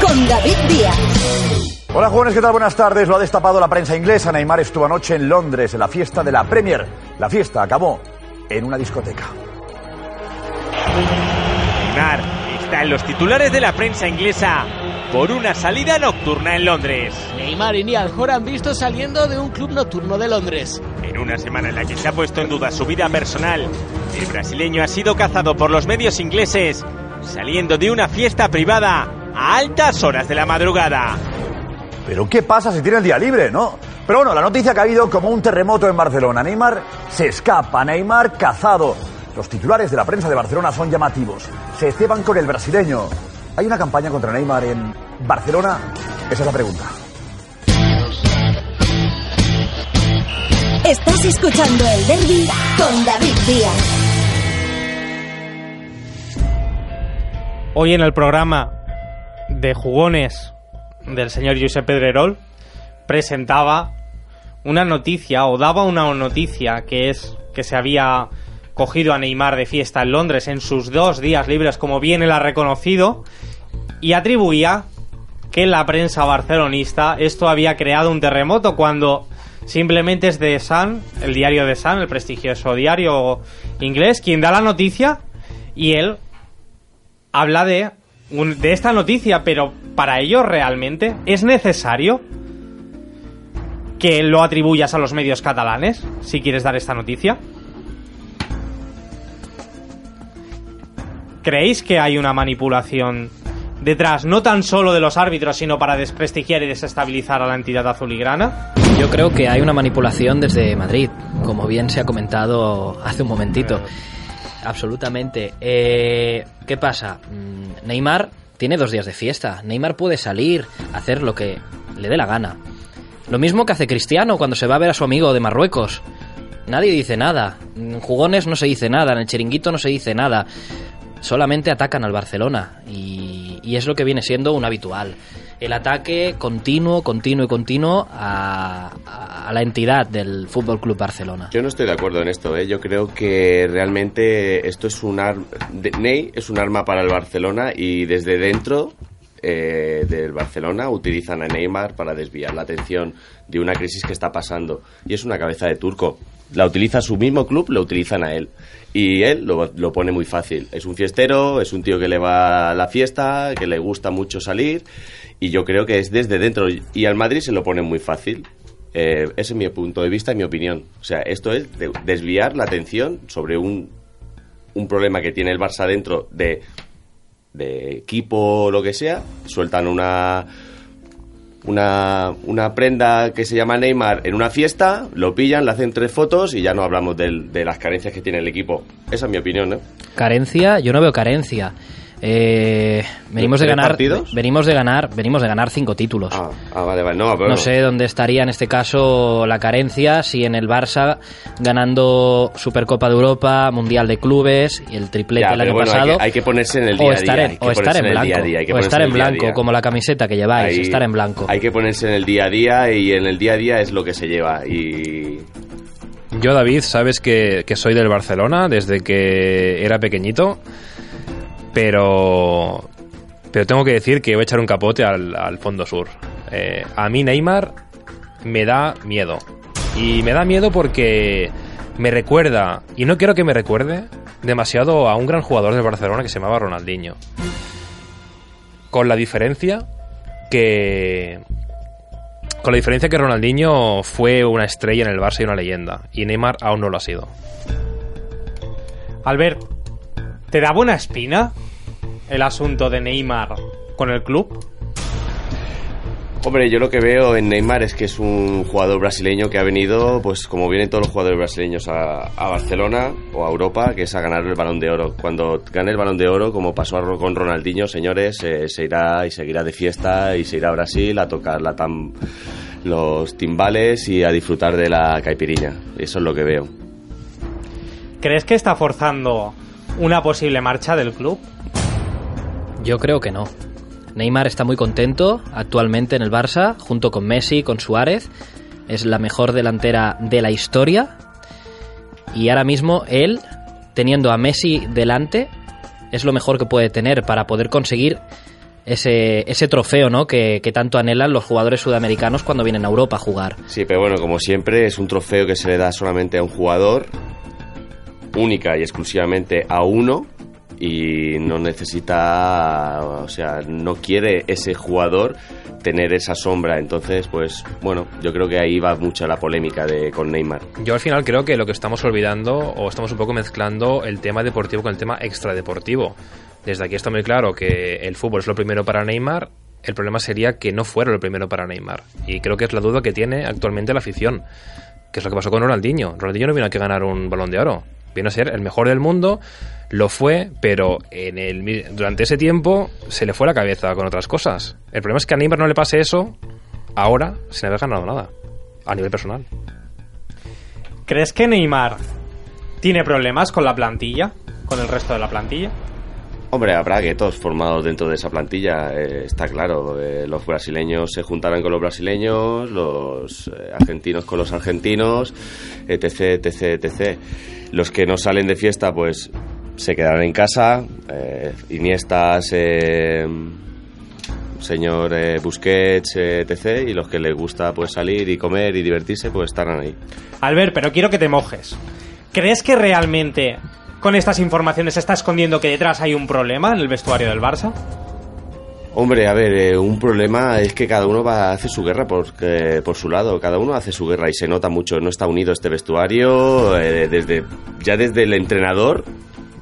S5: Con David Díaz.
S8: Hola jóvenes, ¿qué tal? Buenas tardes. Lo ha destapado la prensa inglesa. Neymar estuvo anoche en Londres en la fiesta de la Premier. La fiesta acabó en una discoteca.
S11: Neymar está en los titulares de la prensa inglesa por una salida nocturna en Londres.
S12: Neymar y Niall Horan visto saliendo de un club nocturno de Londres.
S11: En una semana en la que se ha puesto en duda su vida personal, el brasileño ha sido cazado por los medios ingleses saliendo de una fiesta privada a altas horas de la madrugada.
S8: Pero ¿qué pasa si tiene el día libre, no? Pero bueno, la noticia que ha habido como un terremoto en Barcelona. Neymar se escapa, Neymar cazado. Los titulares de la prensa de Barcelona son llamativos. Se ceban con el brasileño. ¿Hay una campaña contra Neymar en Barcelona? Esa es la pregunta.
S5: Estás escuchando el derby con David Díaz.
S1: Hoy en el programa de jugones del señor Josep Pedrerol presentaba una noticia o daba una noticia que es que se había cogido a Neymar de fiesta en Londres en sus dos días libres como bien él ha reconocido y atribuía que la prensa barcelonista esto había creado un terremoto cuando simplemente es de Sun, el diario de Sun, el prestigioso diario inglés, quien da la noticia y él habla de, de esta noticia, pero para ello realmente es necesario que lo atribuyas a los medios catalanes si quieres dar esta noticia. ¿Creéis que hay una manipulación detrás, no tan solo de los árbitros, sino para desprestigiar y desestabilizar a la entidad azulgrana?
S3: Yo creo que hay una manipulación desde Madrid, como bien se ha comentado hace un momentito. Absolutamente. Eh, ¿Qué pasa? Mm, Neymar tiene dos días de fiesta. Neymar puede salir, hacer lo que le dé la gana. Lo mismo que hace Cristiano cuando se va a ver a su amigo de Marruecos. Nadie dice nada. En jugones no se dice nada. En el chiringuito no se dice nada. Solamente atacan al Barcelona. Y, y es lo que viene siendo un habitual. El ataque continuo, continuo y continuo a, la entidad del Fútbol Club Barcelona.
S4: Yo no estoy de acuerdo en esto, ¿eh? yo creo que realmente esto es un arma, Ney es un arma para el Barcelona y desde dentro eh, del Barcelona utilizan a Neymar para desviar la atención de una crisis que está pasando y es una cabeza de turco. La utiliza su mismo club, lo utilizan a él y él lo, lo pone muy fácil. Es un fiestero, es un tío que le va a la fiesta, que le gusta mucho salir y yo creo que es desde dentro y al Madrid se lo pone muy fácil. Eh, ese es mi punto de vista y mi opinión. O sea, esto es de- desviar la atención sobre un, un problema que tiene el Barça dentro de, de equipo o lo que sea. Sueltan una, una, una prenda que se llama Neymar en una fiesta, lo pillan, le hacen tres fotos y ya no hablamos del- de las carencias que tiene el equipo. Esa es mi opinión, ¿eh?
S3: Carencia, yo no veo carencia. Eh, venimos de
S4: ¿Tres
S3: ganar,
S4: partidos?
S3: venimos de ganar, venimos de ganar cinco títulos.
S4: Ah, vale, vale. No, pero
S3: No sé dónde estaría en este caso la carencia si en el Barça ganando Supercopa de Europa, Mundial de Clubes y el triplete
S4: Ya,
S3: el año
S4: bueno, hay
S3: pasado.
S4: que- hay que ponerse en el
S3: o
S4: día a
S3: estar
S4: día,
S3: en, o estar en blanco, o estar
S4: en
S3: blanco
S4: día.
S3: como la camiseta que lleváis,
S4: Hay-
S3: estar en blanco.
S4: Hay que ponerse en el día a día y en el día a día es lo que se lleva. Y
S2: Yo, David, sabes que, que soy del Barcelona desde que era pequeñito, pero, pero tengo que decir que voy a echar un capote al, al Fondo Sur. Eh, a mí Neymar me da miedo. Y me da miedo porque me recuerda, y no quiero que me recuerde, demasiado a un gran jugador del Barcelona que se llamaba Ronaldinho. Con la diferencia que, con la diferencia que Ronaldinho fue una estrella en el Barça y una leyenda. Y Neymar aún no lo ha sido.
S1: Albert, ¿te da buena espina el asunto de Neymar con el club?
S4: Hombre, yo lo que veo en Neymar es que es un jugador brasileño que ha venido, pues como vienen todos los jugadores brasileños a, a Barcelona o a Europa, que es a ganar el balón de oro. Cuando gane el balón de oro, como pasó con Ronaldinho, señores, eh, se irá y seguirá de fiesta y se irá a Brasil a tocar la tam- los timbales y a disfrutar de la caipiriña. Eso es lo que veo.
S1: ¿Crees que está forzando una posible marcha del club?
S3: Yo creo que no. Neymar está muy contento actualmente en el Barça, junto con Messi, con Suárez. Es la mejor delantera de la historia. Y ahora mismo él, teniendo a Messi delante, es lo mejor que puede tener para poder conseguir ese, ese trofeo ¿no? que, que tanto anhelan los jugadores sudamericanos cuando vienen a Europa a jugar.
S4: Sí, pero bueno, como siempre, es un trofeo que se le da solamente a un jugador, única y exclusivamente a uno, y no necesita, o sea, no quiere ese jugador tener esa sombra. Entonces, pues bueno, yo creo que ahí va mucha la polémica de con Neymar.
S2: Yo al final creo que lo que estamos olvidando o estamos un poco mezclando el tema deportivo con el tema extradeportivo. Desde aquí está muy claro que el fútbol es lo primero para Neymar. El problema sería que no fuera lo primero para Neymar. Y creo que es la duda que tiene actualmente la afición. Que es lo que pasó con Ronaldinho. Ronaldinho no vino a ganar un balón de oro. Vino a ser el mejor del mundo, lo fue, pero en el, durante ese tiempo se le fue la cabeza con otras cosas. El problema es que a Neymar no le pase eso ahora sin haber ganado nada. A nivel personal.
S1: ¿Crees que Neymar tiene problemas con la plantilla? ¿Con el resto de la plantilla?
S4: Hombre, habrá guetos formados dentro de esa plantilla, eh, está claro. Eh, los brasileños se juntarán con los brasileños, los eh, argentinos con los argentinos, etc, etc, etc. Los que no salen de fiesta, pues se quedarán en casa. Iniestas, señor Busquets, etc. Y los que les gusta pues salir y comer y divertirse, pues estarán ahí.
S1: Albert, pero quiero que te mojes. ¿Crees que realmente con estas informaciones se está escondiendo que detrás hay un problema en el vestuario del Barça?
S4: Hombre, a ver, eh, un problema es que cada uno va a hacer su guerra por, por su lado, cada uno hace su guerra y se nota mucho, no está unido este vestuario, eh, desde ya desde el entrenador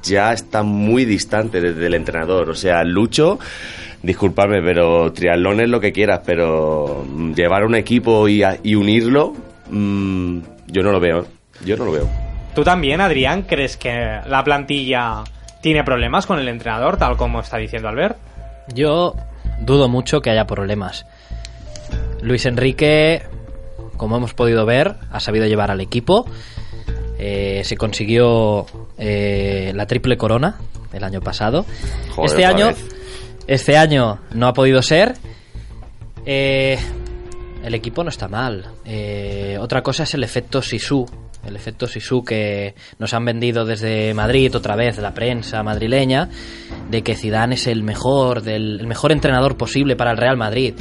S4: ya está muy distante desde el entrenador, o sea, Lucho, disculpadme, pero triatlón es lo que quieras, pero mm, llevar un equipo y unirlo, mm, yo no lo veo, yo no lo veo.
S1: ¿Tú también, Adrián, crees que la plantilla tiene problemas con el entrenador, tal como está diciendo Albert?
S3: Yo dudo mucho que haya problemas. Luis Enrique, como hemos podido ver, ha sabido llevar al equipo. Eh, se consiguió eh, la triple corona el año pasado.
S4: Joder,
S3: este año,
S4: vez.
S3: este año no ha podido ser. Eh, el equipo no está mal. Eh, otra cosa es el efecto Sisu. El efecto Sisu que nos han vendido desde Madrid otra vez la prensa madrileña de que Zidane es el mejor, el mejor entrenador posible para el Real Madrid.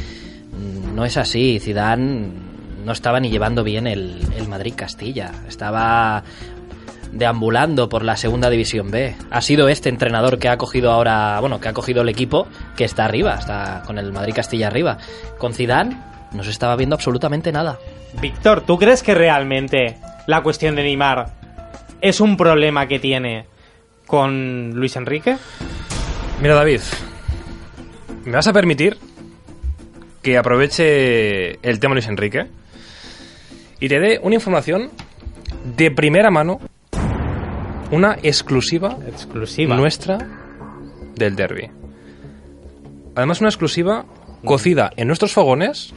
S3: Mm, No es así. Zidane no estaba ni llevando bien el, el Madrid Castilla. Estaba deambulando por la segunda división B. Ha sido este entrenador que ha cogido ahora, bueno, que ha cogido el equipo que está arriba, está con el Madrid Castilla arriba. Con Zidane no se estaba viendo absolutamente nada.
S1: Víctor, ¿tú crees que realmente la cuestión de Neymar es un problema que tiene con Luis Enrique?
S2: Mira, David, ¿me vas a permitir que aproveche el tema Luis Enrique y te dé una información de primera mano, una exclusiva,
S1: exclusiva.
S2: nuestra del derby? Además, una exclusiva cocida en nuestros fogones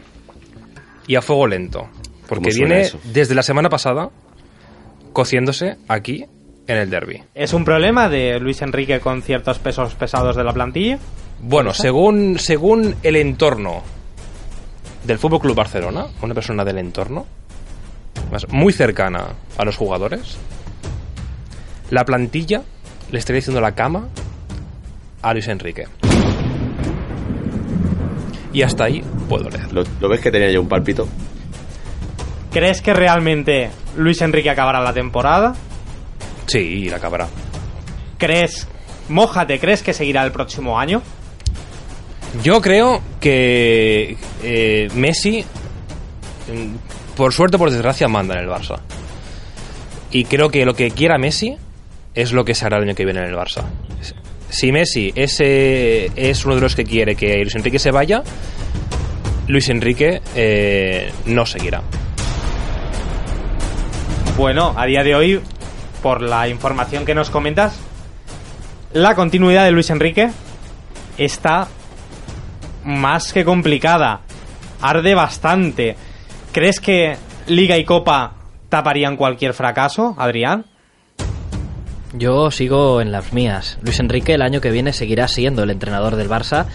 S2: y a fuego lento. Porque
S4: ¿Cómo suena
S2: viene
S4: eso?
S2: desde la semana pasada cociéndose aquí en el derby.
S1: ¿Es un problema de Luis Enrique con ciertos pesos pesados de la plantilla?
S2: Bueno, según, según el entorno del Fútbol Club Barcelona, una persona del entorno, más muy cercana a los jugadores, la plantilla le estaría diciendo la cama a Luis Enrique. Y hasta ahí puedo leer.
S4: ¿Lo, lo ves que tenía yo un palpito?
S1: ¿Crees que realmente Luis Enrique acabará la temporada?
S2: Sí, la acabará.
S1: ¿Crees, mójate, crees que seguirá el próximo año?
S2: Yo creo que eh, Messi, mm, por suerte o por desgracia, manda en el Barça. Y creo que lo que quiera Messi es lo que se hará el año que viene en el Barça. Si Messi ese es uno de los que quiere que Luis Enrique se vaya, Luis Enrique eh, no seguirá.
S1: Bueno, a día de hoy, por la información que nos comentas, la continuidad de Luis Enrique está más que complicada. Arde bastante. ¿Crees que Liga y Copa taparían cualquier fracaso, Adrián?
S3: Yo sigo en las mías. Luis Enrique el año que viene seguirá siendo el entrenador del Barça,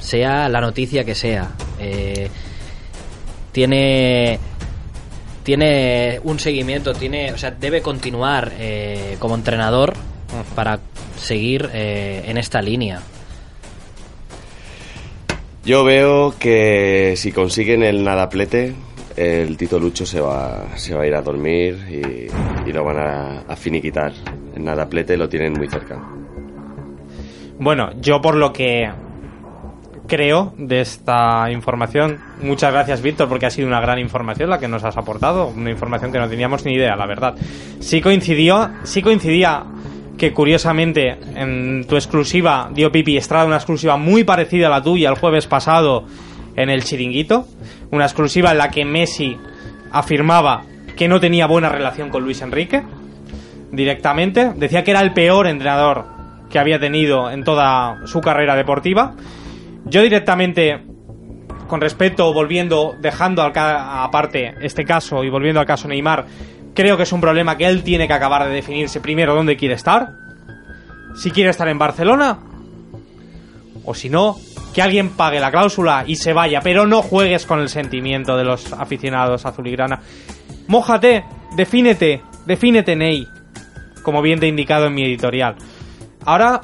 S3: sea la noticia que sea. Eh, tiene tiene un seguimiento, tiene, o sea, debe continuar eh, como entrenador para seguir eh, en esta línea.
S4: Yo veo que si consiguen el nadaplete, el Tito Lucho se va, se va a ir a dormir y, y lo van a, a finiquitar. El nadaplete lo tienen muy cerca.
S1: Bueno, yo por lo que creo de esta información, muchas gracias Víctor porque ha sido una gran información la que nos has aportado, una información que no teníamos ni idea, la verdad. Sí coincidió, sí coincidía que curiosamente en tu exclusiva dio Pipi Estrada una exclusiva muy parecida a la tuya el jueves pasado en el Chiringuito, una exclusiva en la que Messi afirmaba que no tenía buena relación con Luis Enrique directamente, decía que era el peor entrenador que había tenido en toda su carrera deportiva. Yo directamente con respecto, volviendo, dejando al ca- aparte este caso y volviendo al caso Neymar, creo que es un problema que él tiene que acabar de definirse primero dónde quiere estar. Si quiere estar en Barcelona, o si no, que alguien pague la cláusula y se vaya, pero no juegues con el sentimiento de los aficionados azulgrana. Mójate, defínete, defínete, Ney, como bien te he indicado en mi editorial. Ahora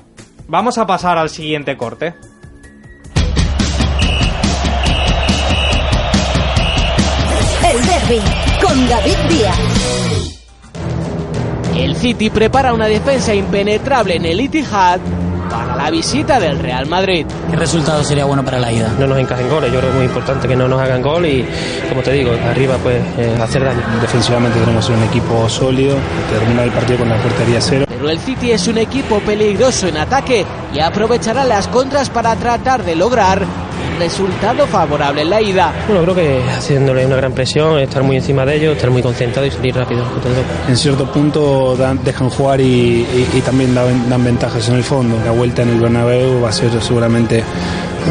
S1: vamos a pasar al siguiente corte.
S5: Con David Díaz.
S12: El City prepara una defensa impenetrable en el Etihad para la visita del Real Madrid.
S13: ¿Qué resultado sería bueno para la ida? No nos encajen goles, yo creo que es muy importante que no nos hagan gol y, como te digo, arriba pues eh, hacer daño.
S14: Defensivamente tenemos un equipo sólido, que termina el partido con la portería cero.
S12: Pero el City es un equipo peligroso en ataque y aprovechará las contras para tratar de lograr un resultado favorable en la ida.
S13: Bueno, creo que haciéndole una gran presión, estar muy encima de ellos, estar muy concentrado y salir rápido.
S14: En cierto punto dan- dejan jugar y, y- y también dan, dan ventajas en el fondo. La vuelta en el Bernabéu va a ser seguramente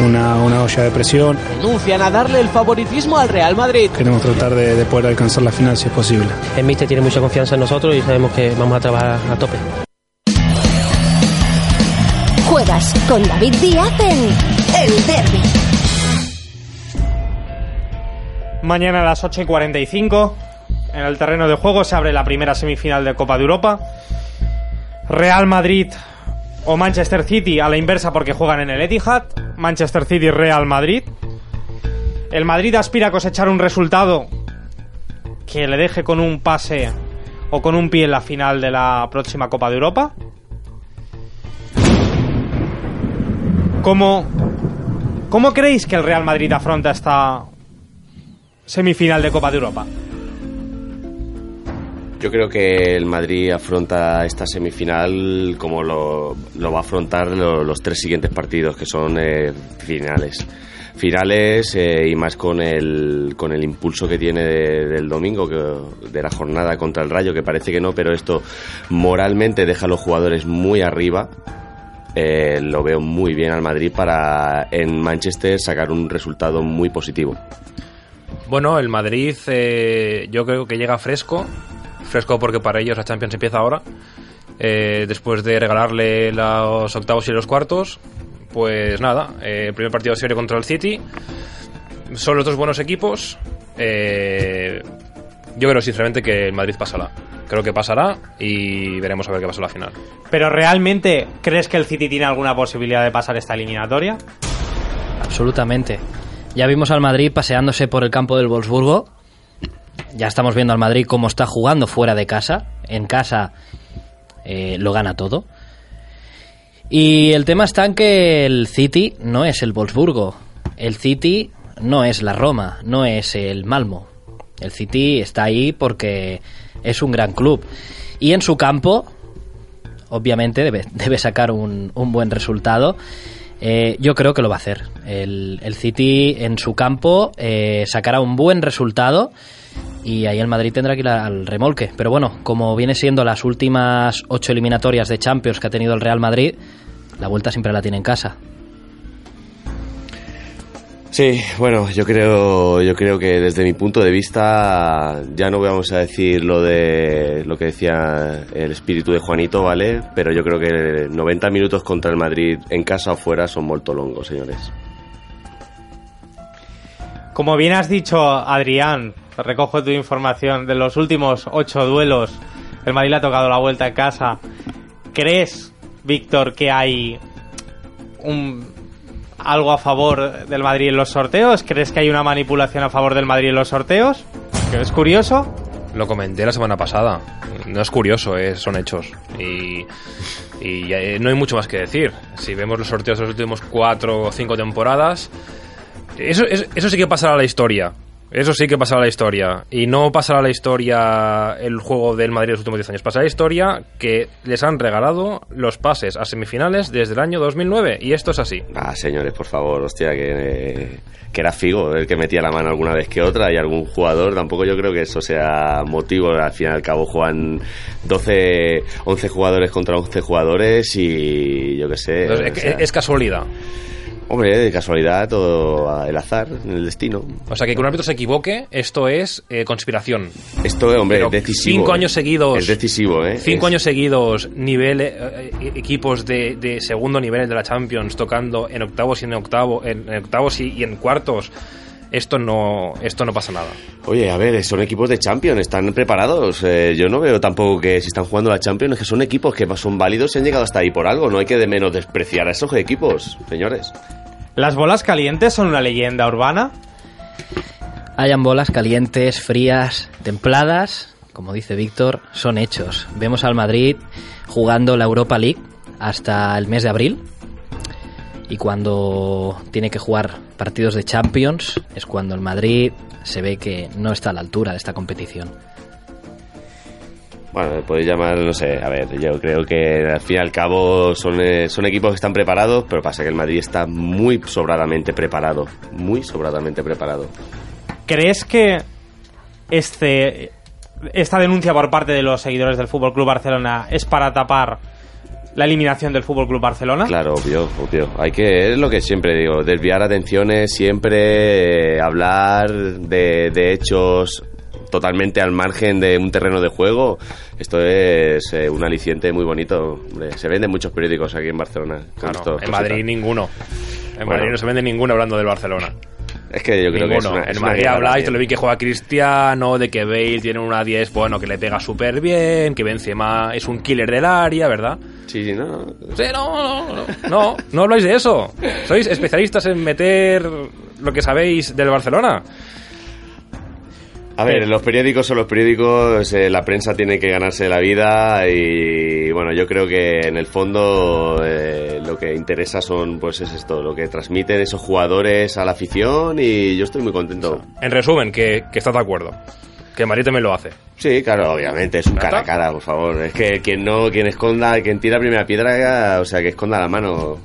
S14: una, una olla de presión.
S12: Renuncian a darle el favoritismo al Real Madrid.
S14: Queremos tratar de, de poder alcanzar la final si es posible.
S13: El míster tiene mucha confianza en nosotros y sabemos que vamos a trabajar a tope.
S5: Juegas con David Díaz en El derby.
S1: Mañana a las 8 y 45 en el terreno de juego se abre la primera semifinal de Copa de Europa. Real Madrid o Manchester City a la inversa porque juegan en el Etihad. Manchester City Real Madrid. El Madrid aspira a cosechar un resultado que le deje con un pase o con un pie en la final de la próxima Copa de Europa. ¿Cómo, cómo creéis que el Real Madrid afronta esta semifinal de Copa de Europa?
S4: Yo creo que el Madrid afronta esta semifinal como lo, va a afrontar lo- los tres siguientes partidos, que son eh, finales. Finales eh, y más con el, con el impulso que tiene de- del domingo, de la jornada contra el Rayo, que parece que no, pero esto moralmente deja a los jugadores muy arriba. Eh, lo veo muy bien al Madrid para en Manchester sacar un resultado muy positivo.
S2: Bueno, el Madrid yo creo que llega fresco, fresco porque para ellos la Champions empieza ahora, Eh, después de regalarle los octavos y los cuartos, pues nada, eh, el primer partido serio contra el City, son los dos buenos equipos, eh, yo creo sinceramente que el Madrid pasará, creo que pasará y veremos a ver qué pasa en la final.
S1: Pero realmente, ¿crees que el City tiene alguna posibilidad de pasar esta eliminatoria?
S3: Absolutamente. Ya vimos al Madrid paseándose por el campo del Wolfsburgo. Ya estamos viendo al Madrid cómo está jugando fuera de casa. En casa eh, lo gana todo. Y el tema está en que el City no es el Wolfsburgo. El City no es la Roma, no es el Malmo. El City está ahí porque es un gran club. Y en su campo, obviamente, debe, *laughs* debe sacar un, un buen resultado. Eh, yo creo que lo va a hacer. El, City en su campo eh, sacará un buen resultado y ahí el Madrid tendrá que ir al remolque. Pero bueno, como viene siendo las últimas ocho eliminatorias de Champions que ha tenido el Real Madrid, la vuelta siempre la tiene en casa.
S4: Sí, bueno, yo creo, yo creo que desde mi punto de vista ya no vamos a decir lo de lo que decía el espíritu de Juanito, ¿vale? Pero yo creo que 90 minutos contra el Madrid en casa o fuera son molto longos, señores.
S1: Como bien has dicho, Adrián, recojo tu información, de los últimos ocho duelos, el Madrid le ha tocado la vuelta en casa. ¿Crees, Víctor, que hay algo a favor del Madrid en los sorteos? ¿Crees que hay una manipulación a favor del Madrid en los sorteos? ¿Que es curioso?
S2: Lo comenté la semana pasada. No es curioso, eh, son hechos. Y, y eh, no hay mucho más que decir. Si vemos los sorteos de los últimos cuatro o cinco temporadas, eso, eso sí que pasará a la historia. Eso sí que pasará a la historia. Y no pasará a la historia el juego del Madrid de los últimos 10 años. Pasará a la historia que les han regalado los pases a semifinales desde el año 2009. Y esto es así.
S4: Ah, señores, por favor, hostia, que, que era Figo el que metía la mano alguna vez que otra y algún jugador. Tampoco yo creo que eso sea motivo. Al fin y al cabo juegan 12, 11 jugadores contra 11 jugadores y yo qué sé.
S2: Entonces,
S4: o
S2: es,
S4: sea,
S2: es casualidad.
S4: Hombre, de casualidad, todo el azar, el destino.
S2: O sea, que un árbitro se equivoque, esto es eh, conspiración.
S4: Esto, hombre,
S2: Pero
S4: es decisivo.
S2: Cinco
S4: ¿eh?
S2: años seguidos.
S4: Es decisivo, ¿eh?
S2: Cinco
S4: Es-
S2: años seguidos, nivel, eh, eh, equipos de, de segundo nivel de la Champions tocando en octavos y en octavo, en, en octavos y, y en cuartos. Esto no, esto no pasa nada.
S4: Oye, a ver, son equipos de Champions, están preparados. Eh, yo no veo tampoco que si están jugando la Champions, es que son equipos que son válidos y han llegado hasta ahí por algo. No hay que de menos despreciar a esos equipos, señores.
S1: ¿Las bolas calientes son una leyenda urbana?
S3: Hayan bolas calientes, frías, templadas, como dice Víctor, son hechos. Vemos al Madrid jugando la Europa League hasta el mes de abril. Y cuando tiene que jugar partidos de Champions es cuando el Madrid se ve que no está a la altura de esta competición.
S4: Bueno, podéis llamar, no sé, a ver, yo creo que al fin y al cabo son, eh, son equipos que están preparados, pero pasa que el Madrid está muy sobradamente preparado, muy sobradamente preparado.
S1: ¿Crees que este esta denuncia por parte de los seguidores del Fútbol Club Barcelona es para tapar la eliminación del Fútbol Club Barcelona?
S4: Claro, obvio, obvio. Hay que, es lo que siempre digo, desviar atenciones, siempre eh, hablar de, de hechos totalmente al margen de un terreno de juego. Esto es eh, un aliciente muy bonito. Hombre, se venden muchos periódicos aquí en Barcelona. con
S2: Claro,
S4: esto,
S2: en. Madrid ninguno. En
S4: Bueno.
S2: Madrid no se vende ninguno hablando del Barcelona.
S4: Es que yo creo que es
S2: Ninguno.
S4: una, es
S2: en Madrid habláis, te lo vi que juega Cristiano, de que Bale tiene una 10, bueno, que le pega súper bien, que Benzema es un killer del área, ¿verdad?
S4: Sí, no.
S2: Sí, no, no, no, no, no habláis de eso. Sois especialistas en meter lo que sabéis del Barcelona.
S4: A ver, los periódicos son los periódicos, eh, la prensa tiene que ganarse la vida y bueno, yo creo que en el fondo eh, lo que interesa son, pues es esto, lo que transmiten esos jugadores a la afición y yo estoy muy contento.
S2: En resumen, que, que estás de acuerdo. Que Madrid también lo hace.
S4: Sí, claro, obviamente, es un
S2: ¿Ya
S4: cara a cara, por favor. Es que quien no, quien esconda, quien tira primera piedra, o sea, que esconda la mano.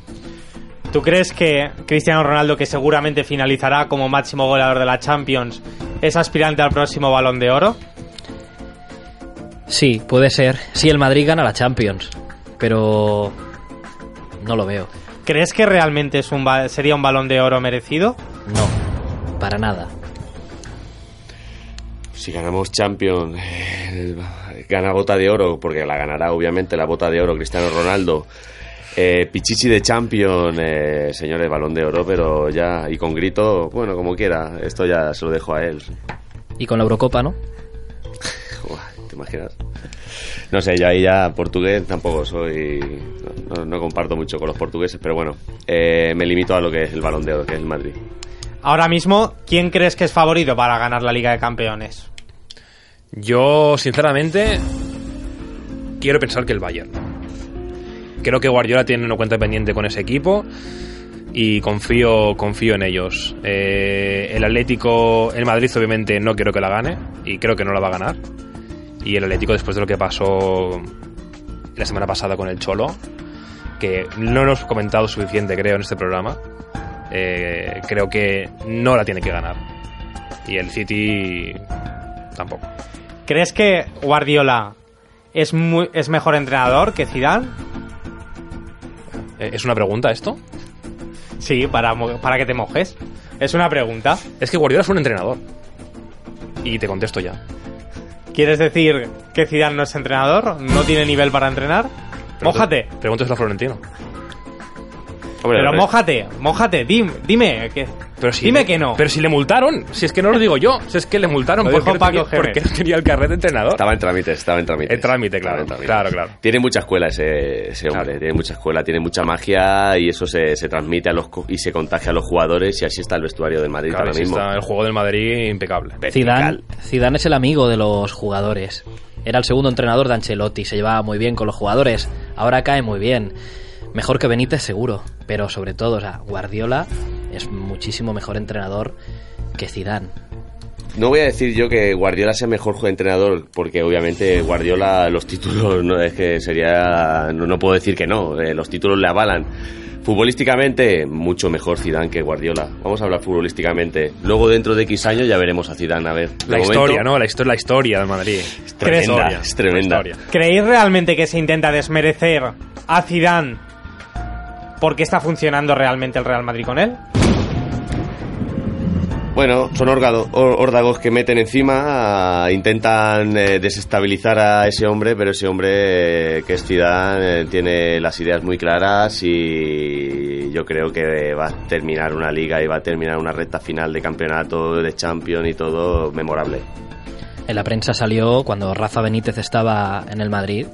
S1: ¿Tú crees que Cristiano Ronaldo, que seguramente finalizará como máximo goleador de la Champions, es aspirante al próximo Balón de Oro?
S3: Sí, puede ser. Sí, el Madrid gana la Champions, pero no lo veo.
S1: ¿Crees que realmente es un ba- sería un Balón de Oro merecido?
S3: No, para nada.
S4: Si ganamos Champions, eh, gana bota de oro, porque la ganará obviamente la bota de oro Cristiano Ronaldo. Eh, Pichichi de Champions, eh, señores, balón de oro, pero ya, y con grito, bueno, como quiera, esto ya se lo dejo a él.
S3: Y con la Eurocopa, ¿no? *laughs*
S4: ¿Te imaginas? No sé, yo ahí ya portugués tampoco soy. No comparto mucho con los portugueses, pero bueno, eh, me limito a lo que es el balón de oro, que es el Madrid.
S1: Ahora mismo, ¿quién crees que es favorito para ganar la Liga de Campeones?
S2: Yo, sinceramente, quiero pensar que el Bayern. Creo que Guardiola tiene una cuenta pendiente con ese equipo y confío, confío en ellos. Eh, el Atlético, el Madrid obviamente no quiero que la gane y creo que no la va a ganar. Y el Atlético después de lo que pasó la semana pasada con el Cholo, que no lo hemos comentado suficiente creo en este programa, eh, creo que no la tiene que ganar. Y el City tampoco.
S1: ¿Crees que Guardiola es, muy, es mejor entrenador que Zidane?
S2: Eh, ¿Es una pregunta esto?
S1: Sí, para, mo- para que te mojes. Es una pregunta.
S2: Es que Guardiola fue un entrenador. Y te contesto ya.
S1: ¿Quieres decir que Zidane no es entrenador? ¿No tiene nivel para entrenar? Mójate.
S2: Pregúntaselo a Florentino.
S1: Pero mójate, mójate, dim- dime. que
S2: Pero si
S1: Dime
S2: le-
S1: que no.
S2: Pero si le multaron, si es que no lo digo yo, si es que le multaron
S1: Lo
S2: porque no, tenía,
S1: Paco Gémez.
S2: porque no tenía el carnet de entrenador.
S4: Estaba en trámite, estaba en trámite.
S2: En trámite, claro, claro, claro.
S4: Tiene mucha escuela ese, ese hombre, tiene mucha escuela, tiene mucha magia y eso se, se transmite a los co- y se contagia a los jugadores y así está el vestuario del Madrid
S2: Claro,
S4: ahora mismo.
S2: está el juego del Madrid impecable.
S3: Zidane, Zidane es el amigo de los jugadores. Era el segundo entrenador de Ancelotti, se llevaba muy bien con los jugadores. Ahora cae muy bien. Mejor que Benítez seguro, pero sobre todo, o sea, Guardiola es muchísimo mejor entrenador que Zidane.
S4: No voy a decir yo que Guardiola sea mejor entrenador, porque obviamente Guardiola los títulos no es que sería no, no puedo decir que no, eh, los títulos le avalan. Futbolísticamente mucho mejor Zidane que Guardiola. Vamos a hablar futbolísticamente. Luego dentro de X años ya veremos a Zidane a ver.
S2: La
S4: momento,
S2: historia, ¿no? La, histo- la historia del Madrid. Es
S4: tremenda, es tremenda.
S1: ¿Creéis realmente que se intenta desmerecer a Zidane porque está funcionando realmente el Real Madrid con él?
S4: Bueno, son órdagos que meten encima, ah, intentan eh, desestabilizar a ese hombre, pero ese hombre eh, que es Zidane eh, tiene las ideas muy claras y yo creo que va a terminar una liga y va a terminar una recta final de campeonato, de Champions y todo memorable.
S3: En la prensa salió cuando Rafa Benítez estaba en el Madrid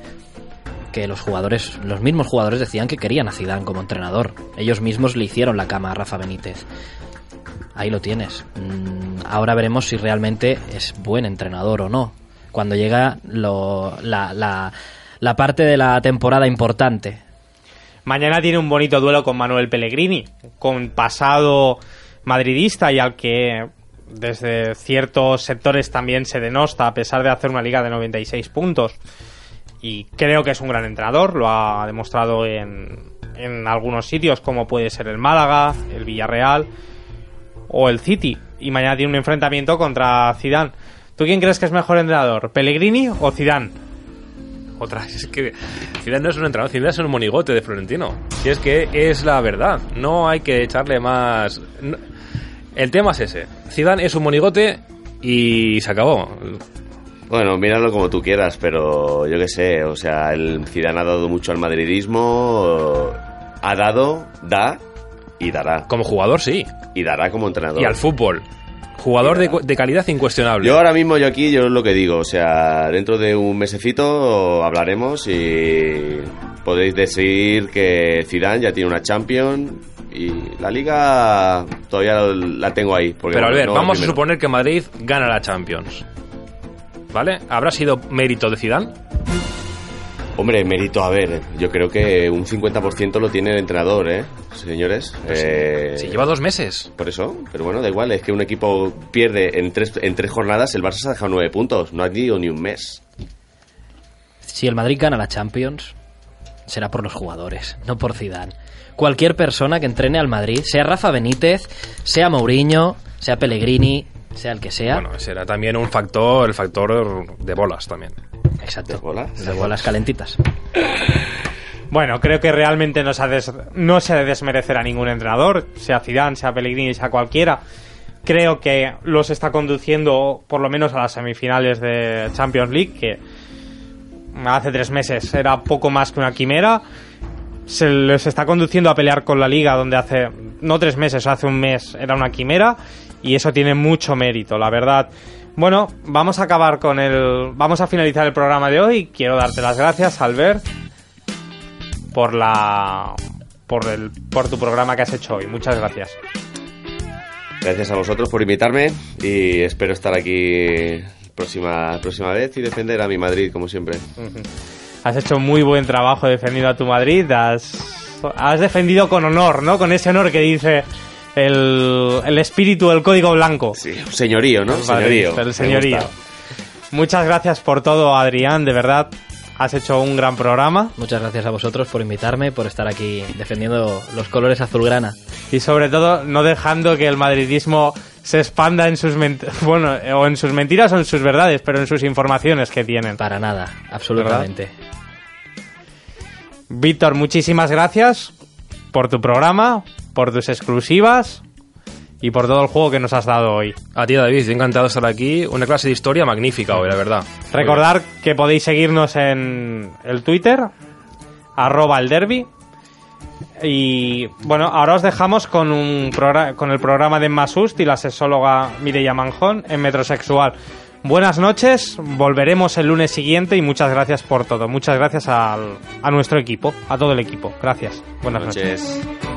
S3: que los jugadores, los mismos jugadores decían que querían a Zidane como entrenador. Ellos mismos le hicieron la cama a Rafa Benítez. Ahí lo tienes. Mm, Ahora veremos si realmente es buen entrenador o no. Cuando llega lo- la, la- la parte de la temporada importante.
S1: Mañana tiene un bonito duelo con Manuel Pellegrini, con pasado madridista y al que desde ciertos sectores también se denosta a pesar de hacer una liga de 96 puntos. Y creo que es un gran entrenador, lo ha demostrado en, en algunos sitios como puede ser el Málaga, el Villarreal o el City. Y mañana tiene un enfrentamiento contra Zidane. ¿Tú quién crees que es mejor entrenador, Pellegrini o Zidane?
S2: Otra, es que Zidane no es un entrenador, Zidane es un monigote de Florentino. Si es que es la verdad, no hay que echarle más... El tema es ese, Zidane es un monigote y se acabó.
S4: Bueno, míralo como tú quieras, pero yo qué sé, o sea, el Zidane ha dado mucho al madridismo, ha dado, da y dará.
S2: Como jugador sí.
S4: Y dará como entrenador.
S2: Y al fútbol. Jugador de, de calidad incuestionable.
S4: Yo ahora mismo, yo aquí, yo es lo que digo, o sea, dentro de un mesecito hablaremos y podéis decir que Zidane ya tiene una Champions y la Liga todavía la tengo ahí. Porque,
S2: Pero a
S4: bueno,
S2: ver,
S4: no,
S2: vamos a suponer que Madrid gana la Champions. ¿Vale? ¿Habrá sido mérito de Zidane?
S4: Hombre, mérito, a ver, yo creo que un 50% lo tiene el entrenador, ¿eh? Señores.
S2: Pues sí.
S4: Eh,
S2: Si lleva dos meses.
S4: Por eso, pero bueno, da igual, es que un equipo pierde en tres, en tres jornadas, el Barça se ha dejado nueve puntos, no ha ido ni un mes.
S3: Si el Madrid gana la Champions, será por los jugadores, no por Zidane. Cualquier persona que entrene al Madrid, sea Rafa Benítez, sea Mourinho, sea Pellegrini, sea el que sea.
S2: Bueno, será también un factor, el factor de bolas también.
S3: Exacto.
S4: ¿De bolas?
S3: De bolas calentitas.
S1: Bueno, creo que realmente no se, ha des- no se ha de desmerecer a ningún entrenador, sea Zidane, sea Pellegrini, sea cualquiera. Creo que los está conduciendo por lo menos a las semifinales de Champions League, que hace tres meses era poco más que una quimera. Se les está conduciendo a pelear con la liga, donde hace, no tres meses, hace un mes era una quimera, y eso tiene mucho mérito, la verdad. Bueno, vamos a acabar con el. Vamos a finalizar el programa de hoy. Quiero darte las gracias, Albert, por la. por el. por tu programa que has hecho hoy. Muchas gracias.
S4: Gracias a vosotros por invitarme y espero estar aquí próxima, próxima vez y defender a mi Madrid, como siempre.
S1: Has hecho muy buen trabajo defendiendo a tu Madrid. Has, has defendido con honor, ¿no? Con ese honor que dice el, el espíritu del código blanco.
S4: Sí, señorío, ¿no? Señorío.
S1: El señorío. Muchas gracias por todo, Adrián, de verdad. Has hecho un gran programa.
S3: Muchas gracias a vosotros por invitarme, por estar aquí defendiendo los colores azulgrana.
S1: Y sobre todo, no dejando que el madridismo se expanda en sus ment- *laughs* bueno, o en sus mentiras o en sus verdades, pero en sus informaciones que tienen.
S3: Para nada, absolutamente.
S1: Víctor, muchísimas gracias por tu programa, por tus exclusivas y por todo el juego que nos has dado hoy.
S2: A ti, David, estoy encantado de estar aquí. Una clase de historia magnífica hoy, la verdad.
S1: Recordar que podéis seguirnos en el Twitter, arroba el derby, Y bueno, ahora os dejamos con, un con el programa de Masust y la sexóloga Mireia Manjón en Metrosexual. Buenas noches, volveremos el lunes siguiente y muchas gracias por todo. Muchas gracias al- a nuestro equipo, a todo el equipo. Gracias. Buenas noches.
S4: noches.